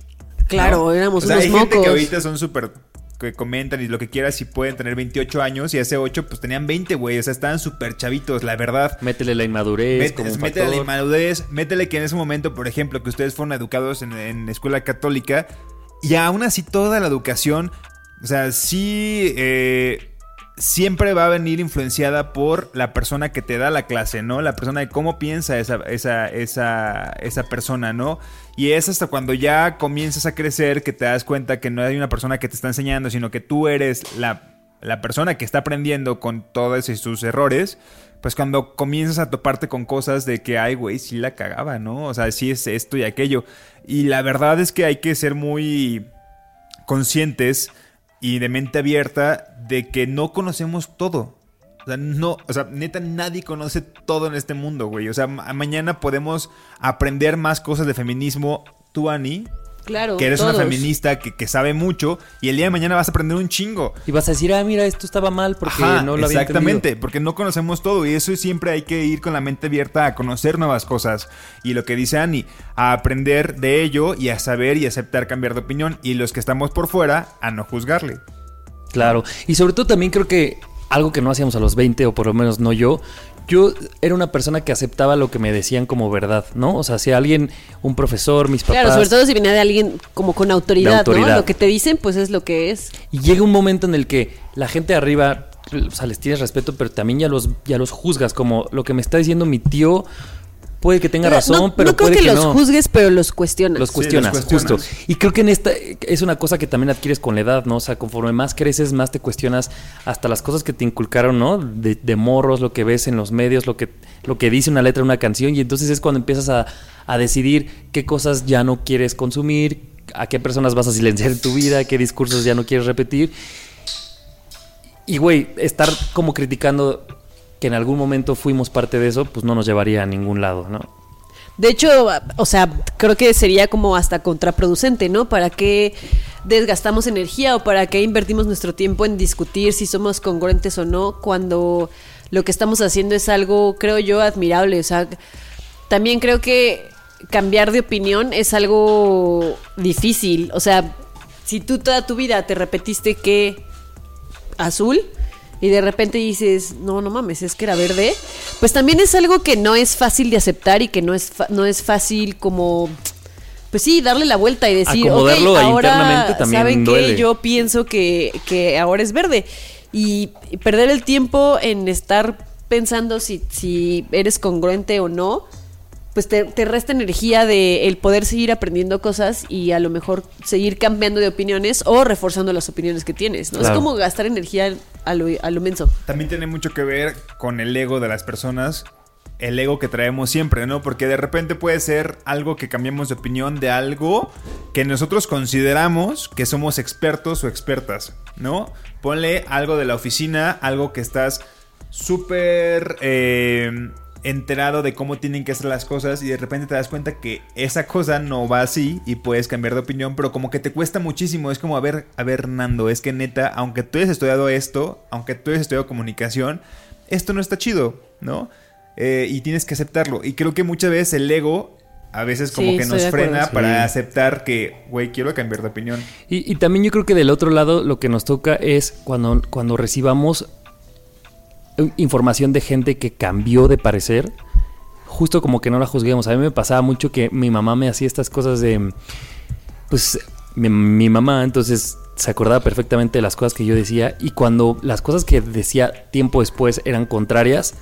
D: Claro, éramos
C: o sea,
D: unos
C: hay gente que ahorita son súper que comentan y lo que quieras y pueden tener 28 años y hace 8 pues tenían 20, güey, o sea, estaban súper chavitos, la verdad.
B: Métele la inmadurez
C: Met-
B: como un
C: métele la inmadurez, métele que en ese momento, por ejemplo, que ustedes fueron educados en, en escuela católica y aún así toda la educación, o sea, sí, eh, siempre va a venir influenciada por la persona que te da la clase, ¿no? La persona de cómo piensa esa, esa, esa, esa persona, ¿no? Y es hasta cuando ya comienzas a crecer que te das cuenta que no hay una persona que te está enseñando, sino que tú eres la, la persona que está aprendiendo con todos sus errores. Pues cuando comienzas a toparte con cosas de que, ay, güey, sí la cagaba, ¿no? O sea, sí es esto y aquello. Y la verdad es que hay que ser muy conscientes y de mente abierta de que no conocemos todo. O sea, no, o sea, neta, nadie conoce todo en este mundo, güey. O sea, ma- mañana podemos aprender más cosas de feminismo, tú, Ani,
D: Claro,
C: que eres
D: todos.
C: una feminista que, que sabe mucho, y el día de mañana vas a aprender un chingo.
B: Y vas a decir, ah, mira, esto estaba mal porque
C: Ajá,
B: no lo había
C: exactamente,
B: entendido.
C: porque no conocemos todo y eso siempre hay que ir con la mente abierta a conocer nuevas cosas. Y lo que dice Ani, a aprender de ello y a saber y aceptar cambiar de opinión. Y los que estamos por fuera, a no juzgarle.
B: Claro. Y sobre todo también creo que algo que no hacíamos a los 20, o por lo menos no yo, yo era una persona que aceptaba lo que me decían como verdad, ¿no? O sea, si alguien, un profesor, mis papás...
D: Claro, sobre todo si viene de alguien como con autoridad. ¿no? Lo que te dicen, pues es lo que es.
B: Y llega un momento en el que la gente de arriba, o sea, les tienes respeto, pero también ya los, ya los juzgas, como lo que me está diciendo mi tío, puede que tenga
D: Pero
B: razón,
D: no,
B: pero
D: no creo
B: puede
D: que,
B: que,
D: los
B: no.
D: juzgues, pero los cuestionas.
B: Los
C: Sí,
B: cuestionas,
C: los cuestionas.
B: justo. Y creo que en esta es una cosa que también adquieres con la edad, ¿no? O sea, conforme más creces, más te cuestionas hasta las cosas que te inculcaron, ¿no? De, de morros, lo que ves en los medios, lo que, lo que dice una letra, una canción. Y entonces es cuando empiezas a, a decidir qué cosas ya no quieres consumir, a qué personas vas a silenciar en tu vida, qué discursos ya no quieres repetir. Y, güey, estar como criticando que en algún momento fuimos parte de eso, pues no nos llevaría a ningún lado, ¿no?
D: De hecho, o sea, creo que sería como hasta contraproducente, ¿no? ¿Para qué desgastamos energía o para qué invertimos nuestro tiempo en discutir si somos congruentes o no cuando lo que estamos haciendo es algo, creo yo, admirable? O sea, también creo que cambiar de opinión es algo difícil. O sea, si tú toda tu vida te repetiste que azul y de repente dices, no, no mames, es que era verde, pues también es algo que no es fácil de aceptar y que no es, fa- no es fácil como, pues sí, darle la vuelta y decir, ok, ahora, ¿saben
B: duele.
D: Yo pienso que, que ahora es verde. Y, y perder el tiempo en estar pensando si, si eres congruente o no, pues te, te resta energía de el poder seguir aprendiendo cosas y a lo mejor seguir cambiando de opiniones o reforzando las opiniones que tienes, ¿no?
B: Claro.
D: Es como gastar energía a lo, a lo menso.
C: También tiene mucho que ver con el ego de las personas. El ego que traemos siempre, ¿no? Porque de repente puede ser algo que cambiamos de opinión de algo que nosotros consideramos que somos expertos o expertas, ¿no? Ponle algo de la oficina, algo que estás súper eh, enterado de cómo tienen que hacer las cosas y de repente te das cuenta que esa cosa no va así y puedes cambiar de opinión, pero como que te cuesta muchísimo. Es como, a ver, a ver, Nando, es que neta, aunque tú hayas estudiado esto, aunque tú hayas estudiado comunicación, esto no está chido, ¿no? Eh, y tienes que aceptarlo. Y creo que muchas veces el ego a veces como
D: Sí,
C: que nos
D: acuerdo.
C: frena
B: Sí.
C: para aceptar que, güey, quiero cambiar de opinión.
B: Y, y también yo creo que del otro lado lo que nos toca es cuando, cuando recibamos información de gente que cambió de parecer, justo como que no la juzguemos. A mí me pasaba mucho que mi mamá me hacía estas cosas de... Pues mi, mamá entonces se acordaba perfectamente de las cosas que yo decía y cuando las cosas que decía tiempo después eran contrarias,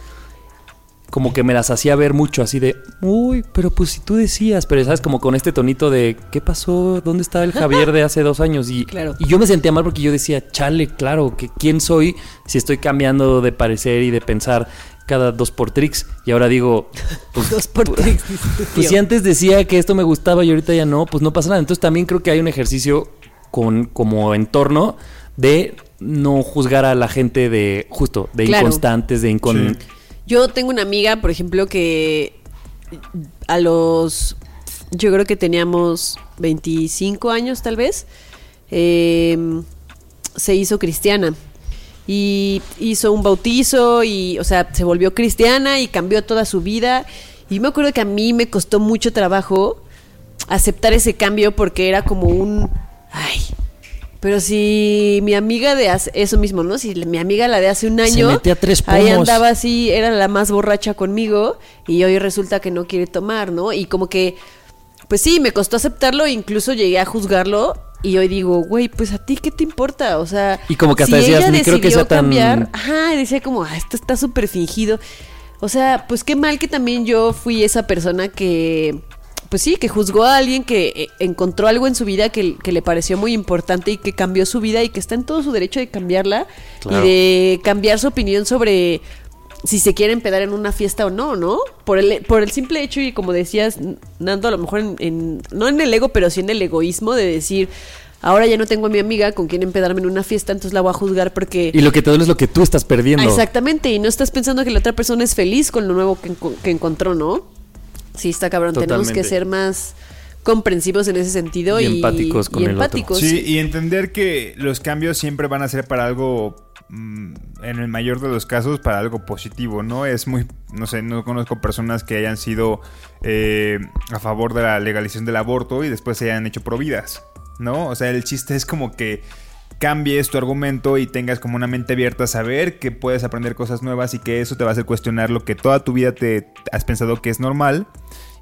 B: como que me las hacía ver mucho así de, uy, pero pues si tú decías, pero sabes, como con este tonito de, ¿qué pasó? ¿Dónde está el Javier de hace dos años? Y,
D: Claro.
B: y yo me sentía mal porque yo decía, chale, claro, que quién soy si estoy cambiando de parecer y de pensar cada dos por tricks. Y ahora digo, pues,
D: Dos por tricks, dice tu
B: pues si antes decía que esto me gustaba y ahorita ya no, pues no pasa nada. Entonces también creo que hay un ejercicio con como entorno de no juzgar a la gente de justo, de
D: Claro.
B: inconstantes, de incon...
C: Sí.
D: Yo tengo una amiga, por ejemplo, que a los. Yo creo que teníamos 25 años, tal vez. eh, se hizo cristiana. Y hizo un bautizo y, o sea, se volvió cristiana y cambió toda su vida. Y me acuerdo que a mí me costó mucho trabajo aceptar ese cambio porque era como un. Ay. Pero si mi amiga de hace, eso mismo, ¿no? Si mi amiga la de hace un
B: Se
D: año
B: metía tres
D: ahí
B: pomos.
D: andaba así, era la más borracha conmigo y hoy resulta que no quiere tomar, ¿no? Y como que pues sí, me costó aceptarlo, incluso llegué a juzgarlo y hoy digo, güey, pues a ti qué te importa, o sea,
B: Y como que hasta decías,
D: ella
B: "Ni creo que
D: decidió
B: sea tan-
D: cambiar, ajá, decía como, ah, esto está súper fingido. O sea, pues qué mal que también yo fui esa persona que, pues sí, que juzgó a alguien que eh, encontró algo en su vida que, que le pareció muy importante y que cambió su vida y que está en todo su derecho de cambiarla
B: Claro.
D: y de cambiar su opinión sobre si se quiere empedar en una fiesta o no, ¿no? Por el, por el simple hecho y como decías, Nando, a lo mejor en, en- no en el ego, pero sí en el egoísmo de decir, ahora ya no tengo a mi amiga con quien empedarme en una fiesta, entonces la voy a juzgar porque...
B: Y lo que te duele es lo que tú estás perdiendo.
D: Ah, Exactamente, y no estás pensando que la otra persona es feliz con lo nuevo que encontró, ¿no? Sí, está cabrón, tenemos que ser más comprensivos en ese sentido
B: Y
D: y,
B: empáticos con
D: y
B: el otro.
D: empáticos.
C: Sí, y entender que los cambios siempre van a ser para algo, mm, en el mayor de los casos, para algo positivo, ¿no? Es muy, no sé, no conozco personas que hayan sido eh, a favor de la legalización del aborto y después se hayan hecho providas, ¿no? O sea, el chiste es como que cambies tu argumento y tengas como una mente abierta a saber que puedes aprender cosas nuevas y que eso te va a hacer cuestionar lo que toda tu vida te has pensado que es normal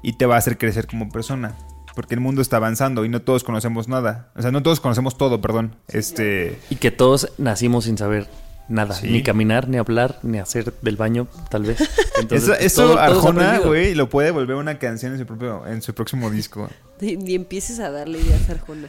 C: y te va a hacer crecer como persona. Porque el mundo está avanzando y no todos conocemos nada. O sea, no todos conocemos todo, perdón. Este.
B: Y que todos nacimos sin saber nada.
C: Sí.
B: Ni caminar, ni hablar, ni hacer del baño, tal vez. Entonces,
C: Eso,
B: pues,
C: eso
B: todo- todo es
C: Arjona, güey, lo puede volver una canción en su propio, en su próximo disco.
D: Ni, ni empieces a darle ideas a Arjona.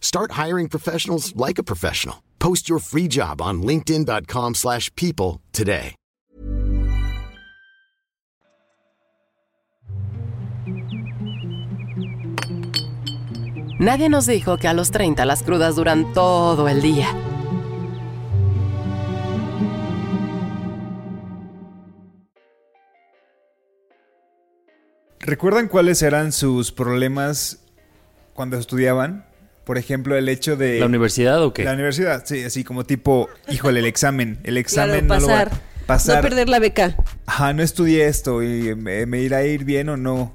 G: Start hiring professionals like a professional. Post your free job on linkedin.com/people slash people today.
A: Nadie nos dijo que a los 30 las crudas duran todo el día.
C: ¿Recuerdan cuáles eran sus problemas cuando estudiaban? Por ejemplo, el hecho de.
B: ¿La universidad o qué?
C: La universidad, sí, así como tipo, híjole, el examen. El examen
D: Claro,
C: no lo va-
D: pasar.
C: pasar.
D: No perder la beca.
C: Ajá, no estudié esto y me, me irá a ir bien o no.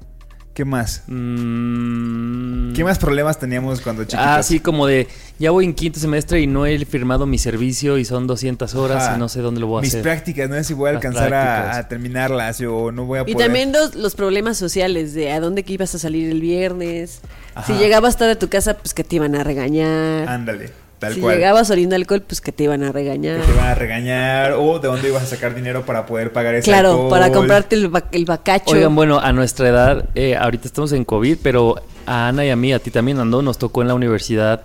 C: ¿Qué más?
B: Mm,
C: ¿Qué más problemas teníamos cuando chiquitos?
B: Ah, sí, como de, ya voy en quinto semestre y no he firmado mi servicio y son 200 horas
C: Ajá.
B: y no sé dónde lo voy a
C: Mis
B: hacer.
C: prácticas, no sé si voy a
B: Las
C: alcanzar a, terminarlas o no voy a
D: Y
C: poder.
D: también los, los problemas sociales de a dónde que ibas a salir el viernes.
C: Ajá.
D: Si llegabas tarde a tu casa, pues que te iban a regañar.
C: Ándale. Tal
D: si
C: cual.
D: llegabas oliendo alcohol, pues que te iban a regañar.
C: Que te iban a regañar o de dónde ibas a sacar dinero para poder pagar ese
D: Claro,
C: alcohol.
D: para comprarte el, ba- el bacacho.
B: Oigan, bueno, a nuestra edad, eh, ahorita estamos en COVID, pero a Ana y a mí, a ti también, Ando, nos tocó en la universidad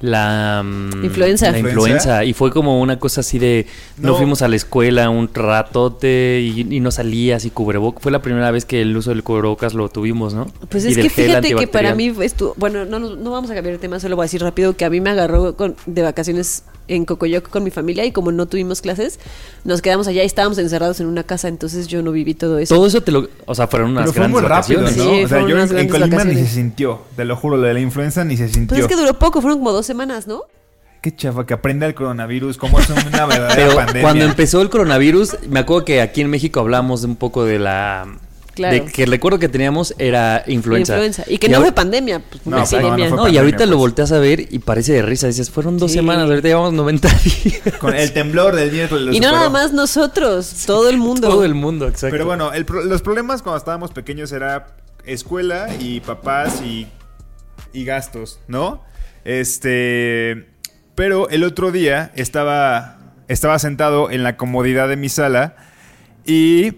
B: la mm,
D: Influenza.
B: La
C: ¿Influenza?
B: influenza. Y fue como una cosa así de no,
C: No.
B: fuimos a la escuela un ratote y, y no salías y cubrebocas. Fue la primera vez que el uso del cubrebocas lo tuvimos, ¿no?
D: Pues
B: Y
D: es que fíjate que para mí esto, bueno, no, no, no vamos a cambiar de tema, solo voy a decir rápido que a mí me agarró con- de vacaciones en Cocoyoc con mi familia y como no tuvimos clases, nos quedamos allá y estábamos encerrados en una casa, entonces yo no viví todo eso.
B: Todo eso te lo... O sea, fueron unas
C: Pero fue
B: grandes
C: muy rápido, ¿no?
B: vacaciones.
D: Sí,
C: o sea,
D: fueron
C: yo
D: unas
C: en, en
D: grandes
C: Colima ni
D: vacaciones.
C: se sintió. Te lo juro, lo de la influenza ni se sintió.
D: Pues es que duró poco, fueron como dos semanas, ¿no?
C: Qué chafa, que aprenda el coronavirus, cómo es una verdadera
B: Pero
C: pandemia.
B: cuando empezó el coronavirus, me acuerdo que aquí en México hablamos un poco de la...
D: Claro.
B: De que el recuerdo que teníamos era influenza.
D: Influenza. Y que no fue pandemia, pues
C: No,
D: epidemia.
C: no fue
B: No, y ahorita lo
C: pues.
B: volteas a ver y parece de risa. Dices, fueron dos
D: Sí.
B: semanas, ahorita llevamos 90 días.
C: Con el temblor del miércoles
D: Y no nada más nosotros, todo el mundo.
B: Todo el mundo, exacto.
C: Pero bueno, el pro- los problemas cuando estábamos pequeños era escuela y papás y, y gastos, ¿no? Este. Pero el otro día estaba, estaba sentado en la comodidad de mi sala y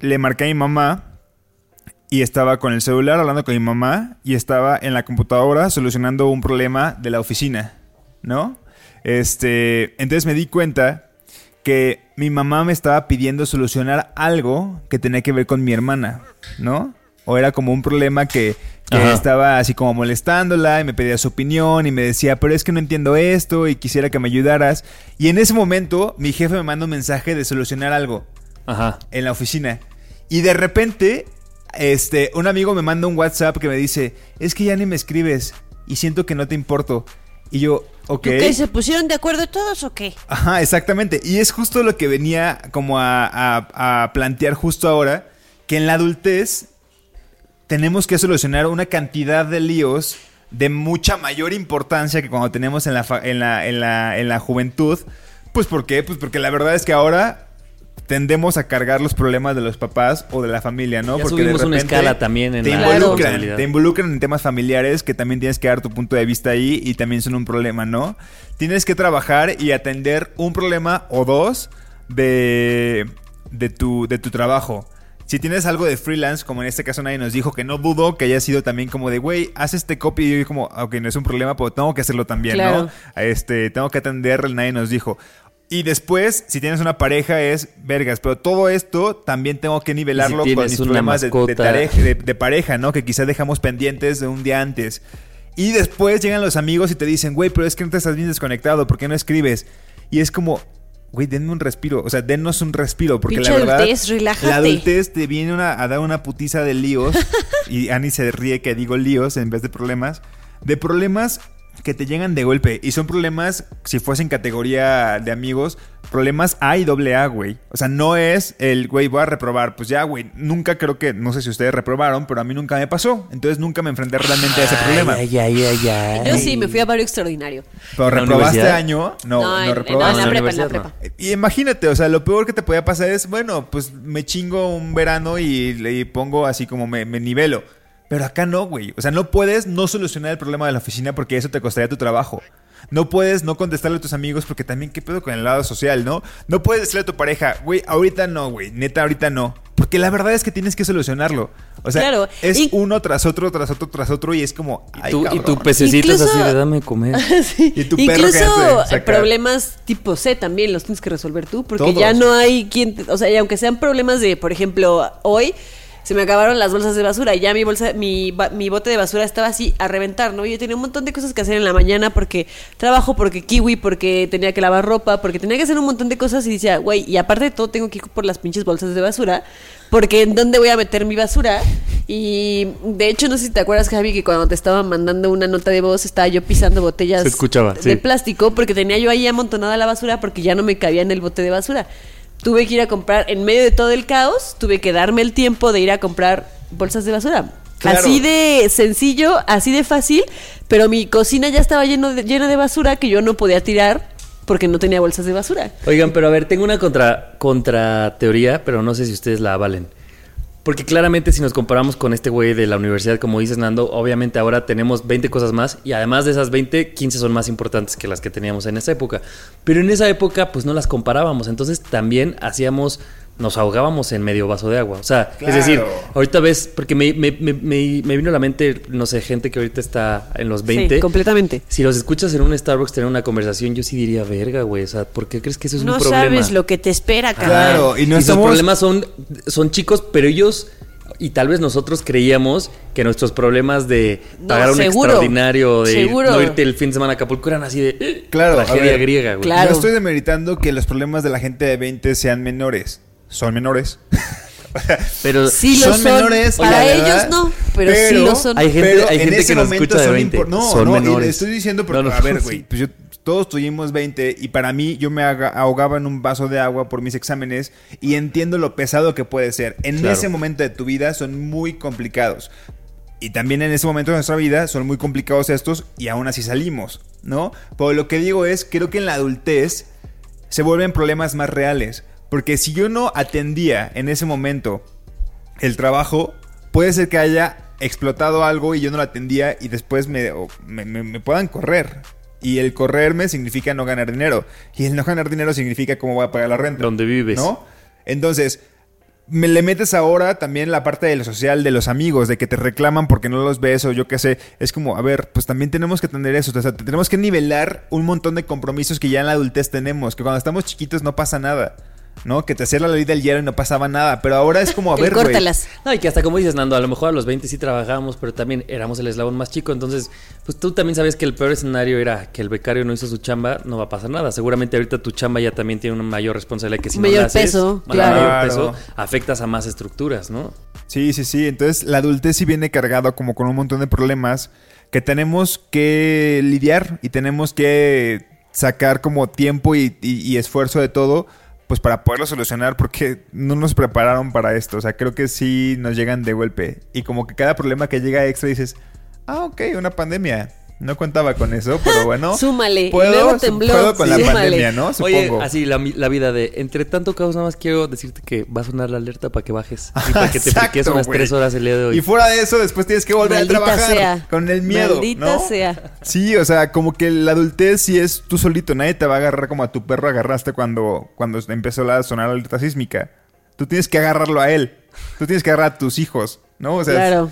C: le marqué a mi mamá y estaba con el celular hablando con mi mamá y estaba en la computadora solucionando un problema de la oficina, ¿no? Este, entonces me di cuenta que mi mamá me estaba pidiendo solucionar algo que tenía que ver con mi hermana, ¿no? O era como un problema que, estaba así como molestándola y me pedía su opinión y me decía, pero es que no entiendo esto y quisiera que me ayudaras. Y en ese momento mi jefe me manda un mensaje de solucionar algo
B: Ajá.
C: en la oficina. Y de repente, este, un amigo me manda un WhatsApp que me dice, es que ya ni me escribes y siento que no te importo. Y yo, ok.
D: ¿Qué, ¿Se pusieron de acuerdo todos o qué?
C: Ajá, exactamente. Y es justo lo que venía como a, a- a plantear justo ahora, que en la adultez tenemos que solucionar una cantidad de líos de mucha mayor importancia que cuando tenemos en la, en la, en la, en la juventud. Pues ¿por qué? Pues porque la verdad es que ahora tendemos a cargar los problemas de los papás o de la familia, ¿no?
B: Ya
C: porque
B: subimos una escala también en
C: te
B: la
C: involucran, te involucran en temas familiares que también tienes que dar tu punto de vista ahí y también son un problema, ¿no? Tienes que trabajar y atender un problema o dos de, de, tu, de tu trabajo. Si tienes algo de freelance, como en este caso nadie nos dijo, que no dudo que haya sido también como de, güey, haz este copy y yo como, ok, no es un problema, pero tengo que hacerlo también,
D: Claro.
C: ¿no? Este, tengo que atender, nadie nos dijo. Y después, si tienes una pareja, es vergas. Pero todo esto también tengo que nivelarlo con
B: tienes
C: mis problemas de, de
B: mascota.
C: tare- de- de pareja, ¿no? Que quizás dejamos pendientes de un día antes. Y después llegan los amigos y te dicen, güey, pero es que no te estás bien desconectado, ¿por qué no escribes? Y es como, güey, denme un respiro. O sea, dennos un respiro. Porque
D: Pinche
C: la verdad,
D: adultez, relájate.
C: la adultez te viene una- a dar una putiza de líos. y Ani se ríe que digo líos en vez de problemas. De problemas que te llegan de golpe. Y son problemas, si fuesen categoría de amigos, problemas A y doble A, güey. O sea, no es el, güey, voy a reprobar. Pues ya, güey, nunca creo que, no sé si ustedes reprobaron, pero a mí nunca me pasó. Entonces nunca me enfrenté realmente a ese problema.
B: Ay, ay, ay, ay.
D: Yo sí, me fui a barrio extraordinario.
C: Pero
B: ¿En la
C: reprobaste año, no, no, reprobaste.
D: en la prepa, en la prepa.
C: Y imagínate, o sea, lo peor que te podía pasar es, bueno, pues me chingo un verano y le pongo así como me, me nivelo. Pero acá no, güey. O sea, no puedes no solucionar el problema de la oficina porque eso te costaría tu trabajo. No puedes no contestarle a tus amigos porque también, ¿qué pedo con el lado social, no? No puedes decirle a tu pareja, güey, ahorita no, güey, neta, ahorita no. Porque la verdad es que tienes que solucionarlo. O sea,
D: Claro,
C: es
D: y-
C: uno tras otro, tras otro, tras otro y es como, ay,
B: Tú- y tu pececito es así
D: Incluso-
B: de dame comer.
D: Sí.
C: Y tu perro que
D: Incluso problemas tipo C también los tienes que resolver tú, porque
C: Todos.
D: ya no hay quien, o sea, y aunque sean problemas de, por ejemplo, hoy se me acabaron las bolsas de basura y ya mi bolsa, mi, mi bote de basura estaba así a reventar, ¿no? Yo tenía un montón de cosas que hacer en la mañana porque trabajo, porque kiwi, porque tenía que lavar ropa, porque tenía que hacer un montón de cosas y decía, güey, y aparte de todo tengo que ir por las pinches bolsas de basura, porque ¿en dónde voy a meter mi basura? Y de hecho, no sé si te acuerdas, Javi, que cuando te estaba mandando una nota de voz estaba yo pisando botellas
B: Se escuchaba,
D: de
B: sí.
D: plástico porque tenía yo ahí amontonada la basura porque ya no me cabía en el bote de basura. Tuve que ir a comprar, en medio de todo el caos, tuve que darme el tiempo de ir a comprar bolsas de basura.
C: Claro.
D: Así de sencillo, así de fácil, pero mi cocina ya estaba lleno de, llena de basura que yo no podía tirar porque no tenía bolsas de basura.
B: Oigan, pero a ver, tengo una contra, contra teoría, pero no sé si ustedes la avalen. Porque claramente si nos comparamos con este güey de la universidad, como dices Nando, obviamente ahora tenemos 20 cosas más y además de esas 20, 15 son más importantes que las que teníamos en esa época. Pero en esa época pues no las comparábamos, entonces también hacíamos, nos ahogábamos en medio vaso de agua. O sea, es decir, ahorita ves, porque me, me- me- me- me vino a la mente, no sé, gente que ahorita está en los 20.
D: Sí, completamente.
B: Si los escuchas en un Starbucks tener una conversación, yo sí diría, verga, güey, o sea, ¿por qué crees que eso es
D: no
B: un problema?
D: sabes lo que te espera, cabrón.
C: Claro, y no
B: sus
C: estamos...
B: problemas son, son chicos, pero ellos y tal vez nosotros creíamos que nuestros problemas de
D: No,
B: pagar un
D: seguro,
B: extraordinario, de
D: seguro.
B: no irte el fin de semana a Acapulco eran así de eh,
C: Claro,
B: tragedia
C: ver,
B: griega, güey.
D: Claro.
C: No estoy demeritando que los problemas de la gente de 20 sean menores. Son menores.
B: Pero
D: Sí lo
C: son,
D: son.
C: menores.
D: Para
C: la
D: ellos no, pero sí lo son.
B: Hay gente-
C: pero
B: hay
C: en
B: gente
C: ese
B: que nos
C: momento
B: escucha de
C: son
B: 20.
C: impor- No,
B: Son
C: no, y
B: menores.
C: le estoy diciendo porque,
B: No, no,
C: a ver,
B: sí.
C: güey, pues yo, todos tuvimos 20 y para mí yo me ahogaba en un vaso de agua por mis exámenes y entiendo lo pesado que puede ser. En
B: Claro.
C: ese momento de tu vida son muy complicados. Y también en ese momento de nuestra vida son muy complicados estos y aún así salimos, ¿no? Pero lo que digo es, creo que en la adultez se vuelven problemas más reales. Porque si yo no atendía en ese momento el trabajo, puede ser que haya explotado algo y yo no lo atendía y después me, me, me- me puedan correr. Y el correrme significa no ganar dinero. Y el no ganar dinero significa cómo voy a pagar la renta.
B: Donde vives.
C: ¿No? Entonces, me le metes ahora también la parte de lo social de los amigos, de que te reclaman porque no los ves o yo qué sé. Es como, a ver, pues también tenemos que atender eso. O sea, tenemos que nivelar un montón de compromisos que ya en la adultez tenemos. Que cuando estamos chiquitos no pasa nada. ¿No? Que te hacía la ley del hierro y no pasaba nada. Pero ahora es como, a ver, güey.
B: No, y que hasta como dices, Nando, a lo mejor a los 20 sí trabajábamos, pero también éramos el eslabón más chico. Entonces, pues tú también sabes que el peor escenario era que el becario no hizo su chamba, no va a pasar nada. Seguramente ahorita tu chamba ya también tiene una mayor responsabilidad que si no
D: Mayor
B: la haces,
D: peso, claro.
B: mayor peso,
C: Claro.
B: afectas a más estructuras, ¿no?
C: Sí, sí, sí. Entonces la adultez sí viene cargado como con un montón de problemas que tenemos que lidiar y tenemos que sacar como tiempo y, y- y esfuerzo de todo, pues para poderlo solucionar porque no nos prepararon para esto. O sea, creo que sí nos llegan de golpe. Y como que cada problema que llega extra dices, ah, ok, una pandemia. No contaba con eso, pero bueno.
D: Súmale. Y
C: Puedo,
D: luego tembló.
C: puedo con la
D: Súmale.
C: pandemia, ¿no? Supongo.
B: Oye, así la, la vida de entre tanto caos, nada más quiero decirte que va a sonar la alerta para que bajes y para que te friques unas tres horas el día de hoy.
C: Y fuera de eso, después tienes que volver
D: Maldita
C: a trabajar
D: sea.
C: con el miedo.
D: Maldita
C: ¿no?
D: sea.
C: Sí, o sea, como que la adultez sí es tú solito. Nadie te va a agarrar como a tu perro agarraste cuando, cuando empezó la sonar la alerta sísmica. Tú tienes que agarrarlo a él. Tú tienes que agarrar a tus hijos, ¿no? O sea,
D: Claro.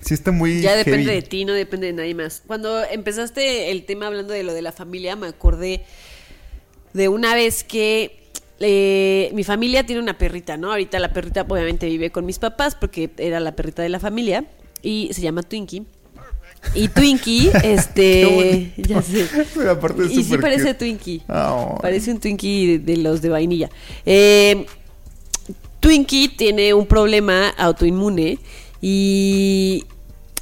C: Sí está muy
D: Ya depende
C: heavy.
D: de ti, no depende de nadie más. Cuando empezaste el tema hablando de lo de la familia, me acordé de una vez que eh, mi familia tiene una perrita, ¿no? Ahorita la perrita obviamente vive con mis papás porque era la perrita de la familia y se llama Twinkie. Y Twinkie, este, ya sé.
C: Pero aparte es
D: Y sí parece
C: cute.
D: Twinkie.
C: Oh.
D: Parece un Twinkie de, de los de vainilla. Eh, Twinkie tiene un problema autoinmune y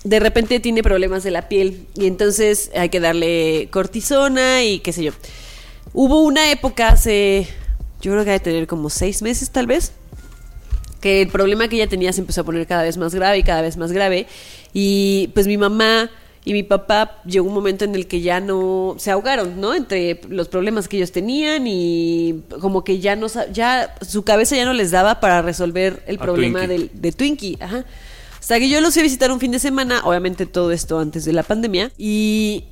D: de repente tiene problemas de la piel y entonces hay que darle cortisona y qué sé yo. Hubo una época hace, yo creo que ha de tener como seis meses tal vez, que el problema que ella tenía se empezó a poner cada vez más grave y cada vez más grave. Y pues mi mamá y mi papá llegó un momento en el que ya no se ahogaron, ¿no? Entre los problemas que ellos tenían y como que ya no ya su cabeza ya no les daba para resolver el
B: A
D: problema
B: Twinkie.
D: del, de Twinkie, ajá. Hasta que yo los fui a visitar un fin de semana, obviamente todo esto antes de la pandemia, y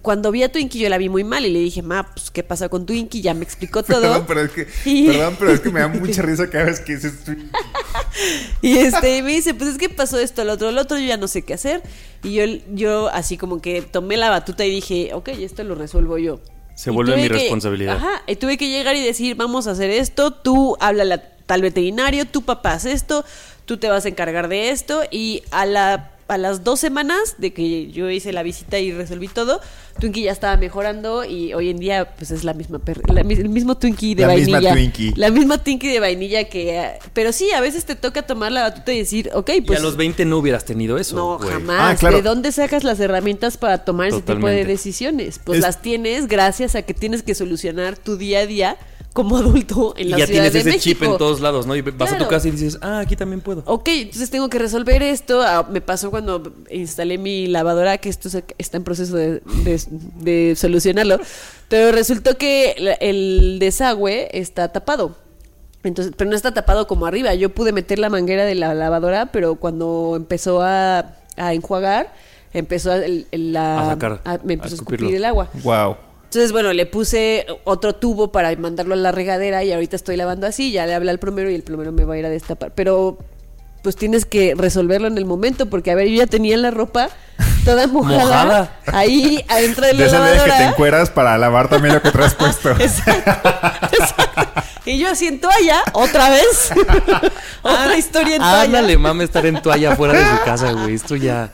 D: cuando vi a Twinkie yo la vi muy mal y le dije, ma, pues, ¿qué pasa con Twinkie? Ya me explicó todo.
C: Perdón, pero es que,
D: Y-
C: perdón, pero es que me da mucha risa cada vez que dices Twinkie.
D: Y este me dice, pues es que pasó esto, el otro, el otro, yo ya no sé qué hacer. Y yo, yo así como que tomé la batuta y dije, ok, esto lo resuelvo yo.
B: Se
D: Y
B: vuelve mi
D: que-
B: responsabilidad.
D: Ajá, y tuve que llegar y decir, vamos a hacer esto, tú háblale a tal veterinario, tu papá hace esto, tú te vas a encargar de esto. Y a la a las dos semanas de que yo hice la visita y resolví todo, Twinkie ya estaba mejorando y hoy en día pues es la misma per- la el mismo Twinkie de
C: La misma
D: vainilla.
C: Twinkie.
D: La misma Twinkie de vainilla que... Pero sí, a veces te toca tomar la batuta y decir, ok,
B: y
D: pues...
B: a los 20 no hubieras tenido eso.
D: No,
B: güey.
D: jamás.
C: Ah, claro.
D: ¿De dónde sacas las herramientas para tomar ese tipo de
B: Totalmente.
D: decisiones? Pues
C: Es-
D: las tienes gracias a que tienes que solucionar tu día a día como adulto en
B: Y
D: la
B: ya
D: Ciudad
B: tienes
D: de
B: ese
D: México.
B: chip en todos lados, ¿no? Y vas a tu
D: Claro.
B: casa y dices, ah, aquí también puedo.
D: Ok, entonces tengo que resolver esto. Ah, me pasó cuando instalé mi lavadora, que esto está en proceso de, de- de solucionarlo. Pero resultó que el desagüe está tapado. Entonces, pero no está tapado como arriba. Yo pude meter la manguera de la lavadora, pero cuando empezó a, a enjuagar, empezó a, el- el- la,
B: A sacar,
D: a- me empezó
B: a
D: a escupir el agua.
C: Wow.
D: Entonces, bueno, le puse otro tubo para mandarlo a la regadera y ahorita estoy lavando así, ya le hablé al plomero y el plomero me va a ir a destapar. Pero pues tienes que resolverlo en el momento porque, a ver, yo ya tenía la ropa toda mojada,
B: Mojada.
D: ahí adentro de
C: De
D: la
C: esa vez que te
D: lavadora.
C: encueras para lavar también lo que traes puesto.
D: Exacto. Y yo así en toalla, otra vez. Otra historia en
B: Ah,
D: toalla.
B: ándale, mame estar en toalla fuera de su casa, güey. Esto ya.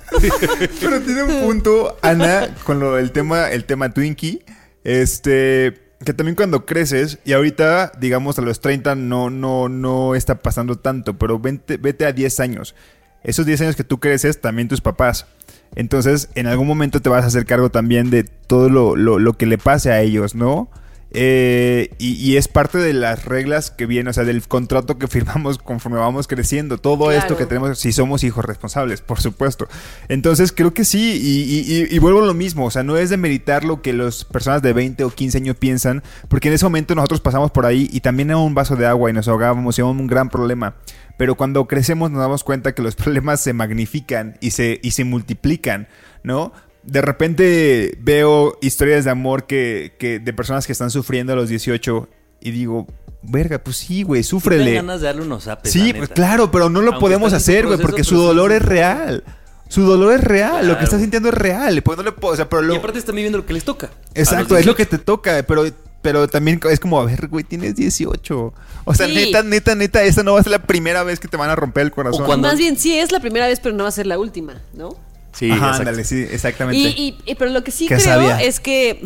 C: Pero tiene un punto, Ana, con lo del tema, el tema Twinkie. Este. Que también cuando creces, y ahorita, digamos, a los 30 no, no, no está pasando tanto, pero vente- vete a 10 años. Esos 10 años que tú creces, también tus papás. Entonces, en algún momento te vas a hacer cargo también de todo lo, lo- lo que le pase a ellos, ¿no? Eh, y, y es parte de las reglas que vienen, o sea, del contrato que firmamos conforme vamos creciendo. Todo
D: Claro.
C: esto que tenemos, si somos hijos responsables, por supuesto. Entonces, creo que sí, y, y- y- y vuelvo a lo mismo, o sea, no es de meditar lo que las personas de 20 o 15 años piensan, porque en ese momento nosotros pasamos por ahí y también era un vaso de agua y nos ahogábamos y era un gran problema. Pero cuando crecemos nos damos cuenta que los problemas se magnifican y se, y se multiplican, ¿no? De repente veo historias de amor que, que de personas que están sufriendo a los 18 y digo, verga, pues sí, güey, súfrele.
B: ganas de darle unos zapes.
C: Sí, pues claro, pero no lo
B: Aunque
C: podemos hacer, güey, porque su dolor
B: sí.
C: es real. Su dolor es real, lo que está sintiendo es real. Pues no le puedo, o sea, pero lo-
B: Y aparte están viviendo lo que les toca.
C: Exacto, es lo que
B: 18.
C: te toca, pero, pero también es como, a ver, güey, tienes 18. O sea,
D: Sí.
C: neta, neta, neta, esta no va a ser la primera vez que te van a romper el corazón.
B: O cuando-
D: Más bien, sí, es la primera vez, pero no va a ser la última, ¿no?
B: Sí,
C: Ajá, ándale, sí, exactamente.
D: Y, y- y- pero lo que sí creo es que.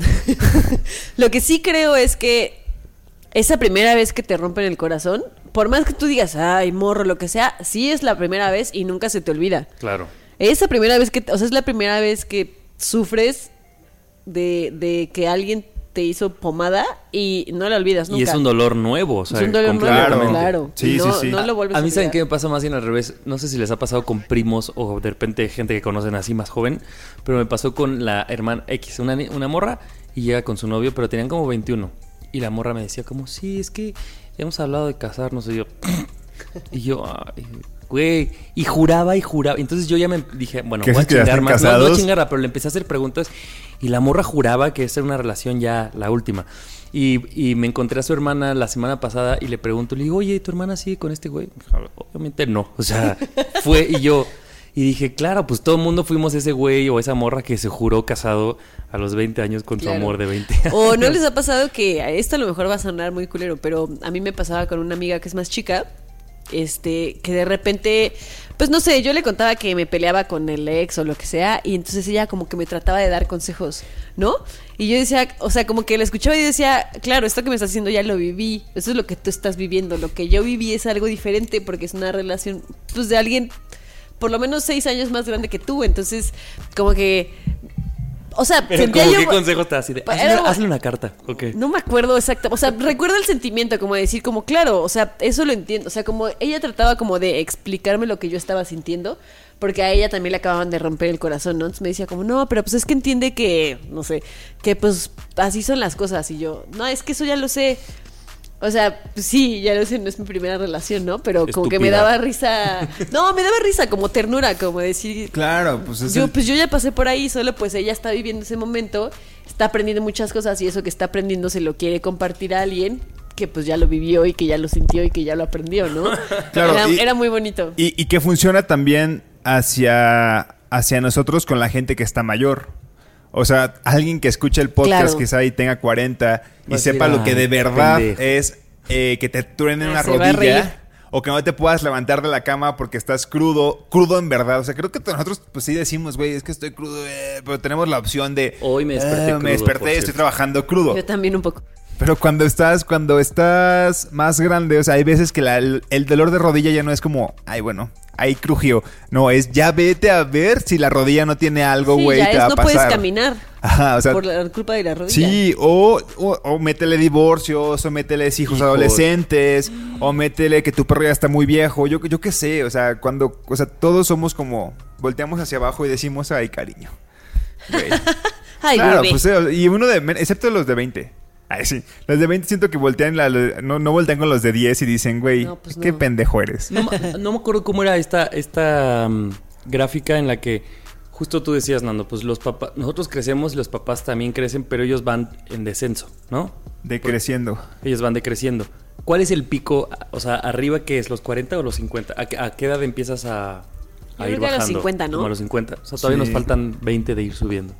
D: lo que sí creo es que esa primera vez que te rompen el corazón, por más que tú digas, ay, morro, lo que sea, sí es la primera vez y nunca se te olvida.
B: Claro.
D: Esa primera vez que. O sea, es la primera vez que sufres de, de que alguien te hizo pomada y no la olvidas nunca.
B: Y es un dolor nuevo, o sea,
D: Es un dolor nuevo, claro.
C: Sí,
D: no,
C: sí, sí.
D: no lo vuelves a
B: A mí saben qué me pasa más bien al revés. No sé si les ha pasado con primos o de repente gente que conocen así más joven, pero me pasó con la hermana X, una, una morra, y llega con su novio, pero tenían como 21. Y la morra me decía como, sí, es que hemos hablado de casarnos. Y yo, y yo, ay, güey, y juraba y juraba. Entonces yo ya me dije, bueno,
C: ¿Qué
B: voy a chingar más. No, no chingarla, pero le empecé a hacer preguntas y la morra juraba que esta era una relación ya la última. Y, y me encontré a su hermana la semana pasada y le pregunto, le digo, oye, ¿tu hermana sigue con este güey? Obviamente no. O sea, fue y yo. Y dije, claro, pues todo el mundo fuimos ese güey o esa morra que se juró casado a los 20 años con su
D: Claro.
B: amor de 20 años.
D: O no les ha pasado que a esto a lo mejor va a sonar muy culero, pero a mí me pasaba con una amiga que es más chica, este, que de repente, pues no sé, yo le contaba que me peleaba con el ex o lo que sea, y entonces ella como que me trataba de dar consejos, ¿no? Y yo decía, o sea, como que la escuchaba y decía, claro, esto que me estás haciendo ya lo viví, eso es lo que tú estás viviendo, lo que yo viví es algo diferente porque es una relación, pues de alguien por lo menos seis años más grande que tú, entonces como que... O sea,
B: Pero
D: sentía
B: como
D: yo-
B: qué consejo das así de,
D: Pa-
B: hazle, una carta. Ok.
D: no me acuerdo exacto, o sea, recuerdo el sentimiento, como decir, como claro, o sea, eso lo entiendo, o sea, como ella trataba como de explicarme lo que yo estaba sintiendo, porque a ella también le acababan de romper el corazón, ¿no? Entonces me decía como, no, pero pues es que entiende que, no sé, que pues así son las cosas, y yo, no, es que eso ya lo sé. O sea, pues sí, ya lo sé, no es mi primera relación, ¿no? Pero como que me daba risa. No, me daba risa, como ternura, como decir,
C: Claro, pues es
D: yo,
C: el-
D: pues yo ya pasé por ahí, solo pues ella está viviendo ese momento, está aprendiendo muchas cosas y eso que está aprendiendo se lo quiere compartir a alguien que pues ya lo vivió y que ya lo sintió y que ya lo aprendió, ¿no?
C: Claro,
D: era,
C: y-
D: era muy bonito.
C: Y, y que funciona también hacia, hacia nosotros con la gente que está mayor. O sea, alguien que escuche el podcast
D: Claro.
C: quizá y tenga 40 y
B: a
C: sepa lo que
B: "Ay,
C: de verdad
B: pendejo".
C: es eh, que te truenen
D: Ah,
C: una rodilla o que no te puedas levantar de la cama porque estás crudo, crudo en verdad. O sea, creo que nosotros pues sí decimos, güey, es que estoy crudo, eh", pero tenemos la opción de...
B: Hoy me desperté
C: "Ah,
B: crudo,
C: me desperté, estoy
B: cierto".
C: trabajando crudo.
D: Yo también un poco.
C: Pero cuando estás, cuando estás más grande, o sea, hay veces que la- el, el dolor de rodilla ya no es como, ay, bueno, ahí crujió. No, es ya vete a ver si la rodilla no tiene algo,
D: Sí,
C: güey,
D: ya
C: te
D: es,
C: va a
D: no
C: pasar.
D: puedes caminar
C: Ajá, o sea,
D: por la culpa de la rodilla.
C: sí, o, o, o métele divorcios, o métele hijos, adolescentes, o métele que tu perro ya está muy viejo, yo, yo qué sé, o sea, cuando, o sea, todos somos como, volteamos hacia abajo y decimos, ay, cariño. Güey.
D: Ay,
C: claro,
D: bebé.
C: pues, eh, y uno de, excepto los de 20. Ay, sí. Los de 20 siento que voltean, la- no, no voltean con los de 10 y dicen, güey,
D: No, pues
C: qué
D: no.
C: pendejo eres.
B: No, me acuerdo cómo era esta, esta mm, gráfica en la que justo tú decías, Nando, pues los papás, nosotros crecemos y los papás también crecen, pero ellos van en descenso, ¿no?
C: Decreciendo.
B: Ellos van decreciendo. ¿Cuál es el pico? O sea, arriba qué es, los 40 o los 50? ¿A qué, a qué edad empiezas a,
D: Yo
B: a
D: creo
B: ir
D: que a los
B: bajando?
D: 50, ¿no?
B: Como a los 50. O sea, todavía
C: Sí.
B: nos faltan 20 de ir subiendo.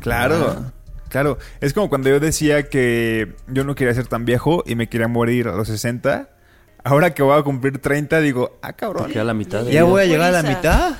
C: Claro. Claro. Es como cuando yo decía que yo no quería ser tan viejo y me quería morir a los 60. Ahora que voy a cumplir 30, digo, ah,
B: Te
C: cabrón.
B: queda la mitad. de
C: ¿Ya
B: vida.
C: voy a llegar a la mitad?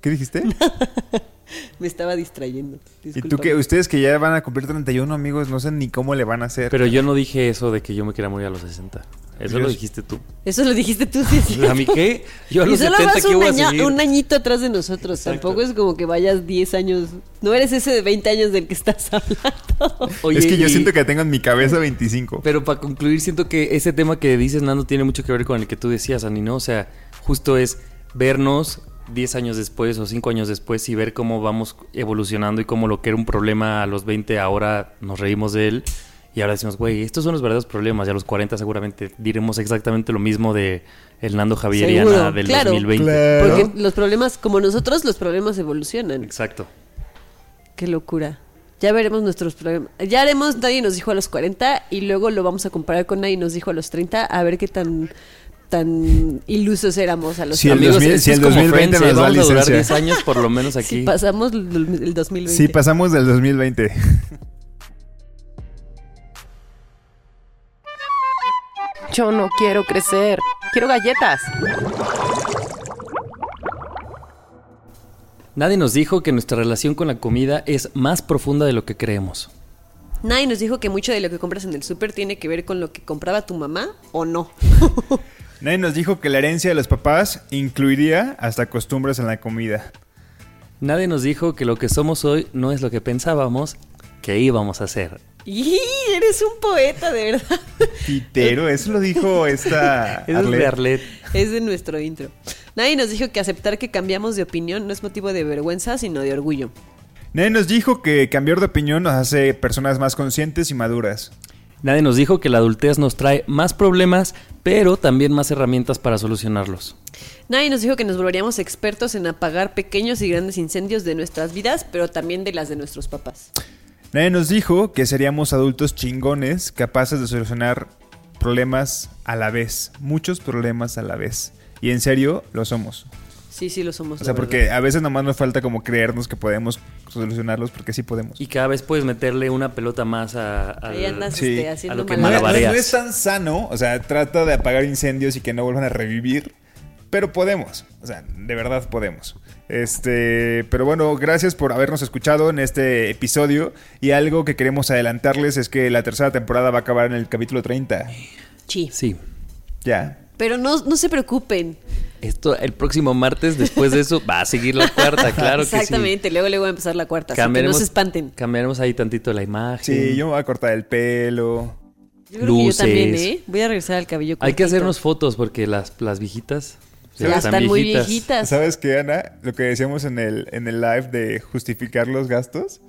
C: ¿Qué dijiste?
D: Me estaba distrayendo.
C: ¿Y tú que Ustedes que ya van a cumplir 31, amigos, no sé ni cómo le van a hacer.
B: Pero yo no dije eso de que yo me quería morir a los 60. Eso lo dijiste tú.
D: Eso lo dijiste tú, sí, sí.
B: ¿A mí qué? Yo a
D: Y
B: los
D: solo
B: 70
D: vas
B: ¿qué
D: un,
B: voy a
D: un añito atrás de nosotros.
B: Exacto.
D: Tampoco es como que vayas 10 años. No eres ese de 20 años del que estás hablando.
B: Oye,
C: es que yo
B: y-
C: siento que tengo en mi cabeza 25.
B: Pero para concluir, siento que ese tema que dices, Nando, tiene mucho que ver con el que tú decías, Ani, ¿no? O sea, justo es vernos 10 años después o 5 años después y ver cómo vamos evolucionando y cómo lo que era un problema a los 20 ahora nos reímos de él. Y ahora decimos, güey, estos son los verdaderos problemas. Y a los 40 seguramente diremos exactamente lo mismo de el Nando Javier y
D: Seguro,
B: Ana del
D: claro.
B: 2020.
C: Claro.
D: Porque los problemas, como nosotros, los problemas evolucionan.
B: Exacto.
D: Qué locura. Ya veremos nuestros problemas. Ya haremos Nadie nos dijo a los 40 y luego lo vamos a comparar con Nadie nos dijo a los 30 a ver qué tan tan ilusos éramos a los
C: Sí, el
D: 30.
C: 2000
B: esto
C: si el
B: como
C: 2020
B: Friends, ¿eh?
C: nos da
B: Vamos a durar
C: licencia.
B: 10 años por lo menos aquí.
D: Si pasamos el el 2020.
C: Sí, pasamos del 2020.
A: Yo no quiero crecer. Quiero galletas.
B: Nadie nos dijo que nuestra relación con la comida es más profunda de lo que creemos.
D: Nadie nos dijo que mucho de lo que compras en el súper tiene que ver con lo que compraba tu mamá o no.
C: Nadie nos dijo que la herencia de los papás incluiría hasta costumbres en la comida.
B: Nadie nos dijo que lo que somos hoy no es lo que pensábamos que íbamos a hacer.
D: Y eres un poeta, de verdad.
C: Pitero, eso lo dijo esta
B: Eso es de.
C: Arlet.
D: Es de nuestro intro. Nadie nos dijo que aceptar que cambiamos de opinión no es motivo de vergüenza, sino de orgullo.
C: Nadie nos dijo que cambiar de opinión nos hace personas más conscientes y maduras.
B: Nadie nos dijo que la adultez nos trae más problemas, pero también más herramientas para solucionarlos.
D: Nadie nos dijo que nos volveríamos expertos en apagar pequeños y grandes incendios de nuestras vidas, pero también de las de nuestros papás.
C: Nadie nos dijo que seríamos adultos chingones capaces de solucionar problemas a la vez, muchos problemas a la vez. Y en serio, lo somos.
D: Sí, sí, lo somos.
C: O sea,
D: verdad.
C: porque a veces nomás nos falta como creernos que podemos solucionarlos porque sí podemos.
B: Y cada vez puedes meterle una pelota más a,
D: Ahí andas
C: Sí.
D: este,
B: A
D: haciendo
B: lo que
C: No, no es tan sano, o sea, trata de apagar incendios y que no vuelvan a revivir, pero podemos, o sea, de verdad podemos. Este, pero bueno, gracias por habernos escuchado en este episodio y algo que queremos adelantarles es que la tercera temporada va a acabar en el capítulo 30.
D: Sí.
B: Sí.
C: Ya.
D: Pero no, no se preocupen.
B: Esto el próximo martes, después de eso, va a seguir la cuarta, claro que sí.
D: Exactamente. Luego, luego va a empezar la cuarta. Así que no se espanten.
B: Cambiaremos ahí tantito la imagen.
C: Sí, yo me voy a cortar el pelo.
D: Yo creo que yo también, ¿eh? Voy a regresar al cabello
B: Hay que
D: cortito.
B: hacernos fotos porque las, las viejitas
D: Ya están muy viejitas.
C: ¿Sabes qué, Ana? Lo que decíamos en el, en el live de justificar los gastos.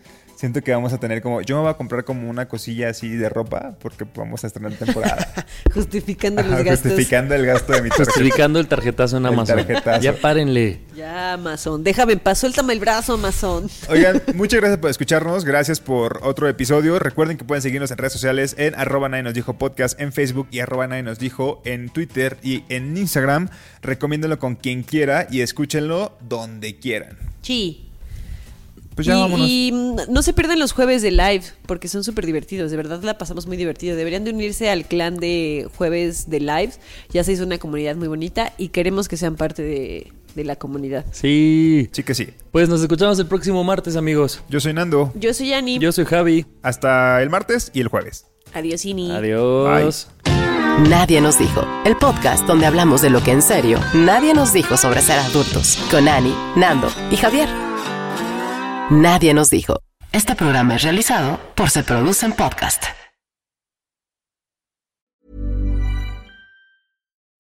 C: Siento que vamos a tener como... Yo me voy a comprar como una cosilla así de ropa porque vamos a estrenar temporada.
D: Justificando los
C: Ajá,
D: gastos.
C: justificando el gasto de mi tarjeta.
B: Justificando el tarjetazo en
C: El
B: Amazon.
C: tarjetazo.
B: Ya párenle.
D: Ya, Amazon. Déjame en paz. Suéltame el brazo, Amazon.
C: Oigan, muchas gracias por escucharnos. Gracias por otro episodio. Recuerden que pueden seguirnos en redes sociales en arroba nadie nos dijo podcast en Facebook y arroba nadie nos dijo en Twitter y en Instagram. Recomiéndenlo con quien quiera y escúchenlo donde quieran.
D: Sí.
C: Pues ya
D: y,
C: vámonos.
D: y, mm, no se pierdan los jueves de live, porque son súper divertidos. De verdad la pasamos muy divertido. Deberían de unirse al clan de jueves de live. Ya se hizo una comunidad muy bonita y queremos que sean parte de, de la comunidad.
B: Sí.
C: Sí que sí.
B: Pues nos escuchamos el próximo martes, amigos.
C: Yo soy Nando.
D: Yo soy Ani.
B: Yo soy Javi.
C: Hasta el martes y el jueves.
D: Adiós, Ini.
B: Adiós.
A: Nadie nos dijo. El podcast donde hablamos de lo que en serio nadie nos dijo sobre ser adultos. Con Ani, Nando y Javier. Nadie nos dijo. Este programa es realizado por Se Producen Podcast.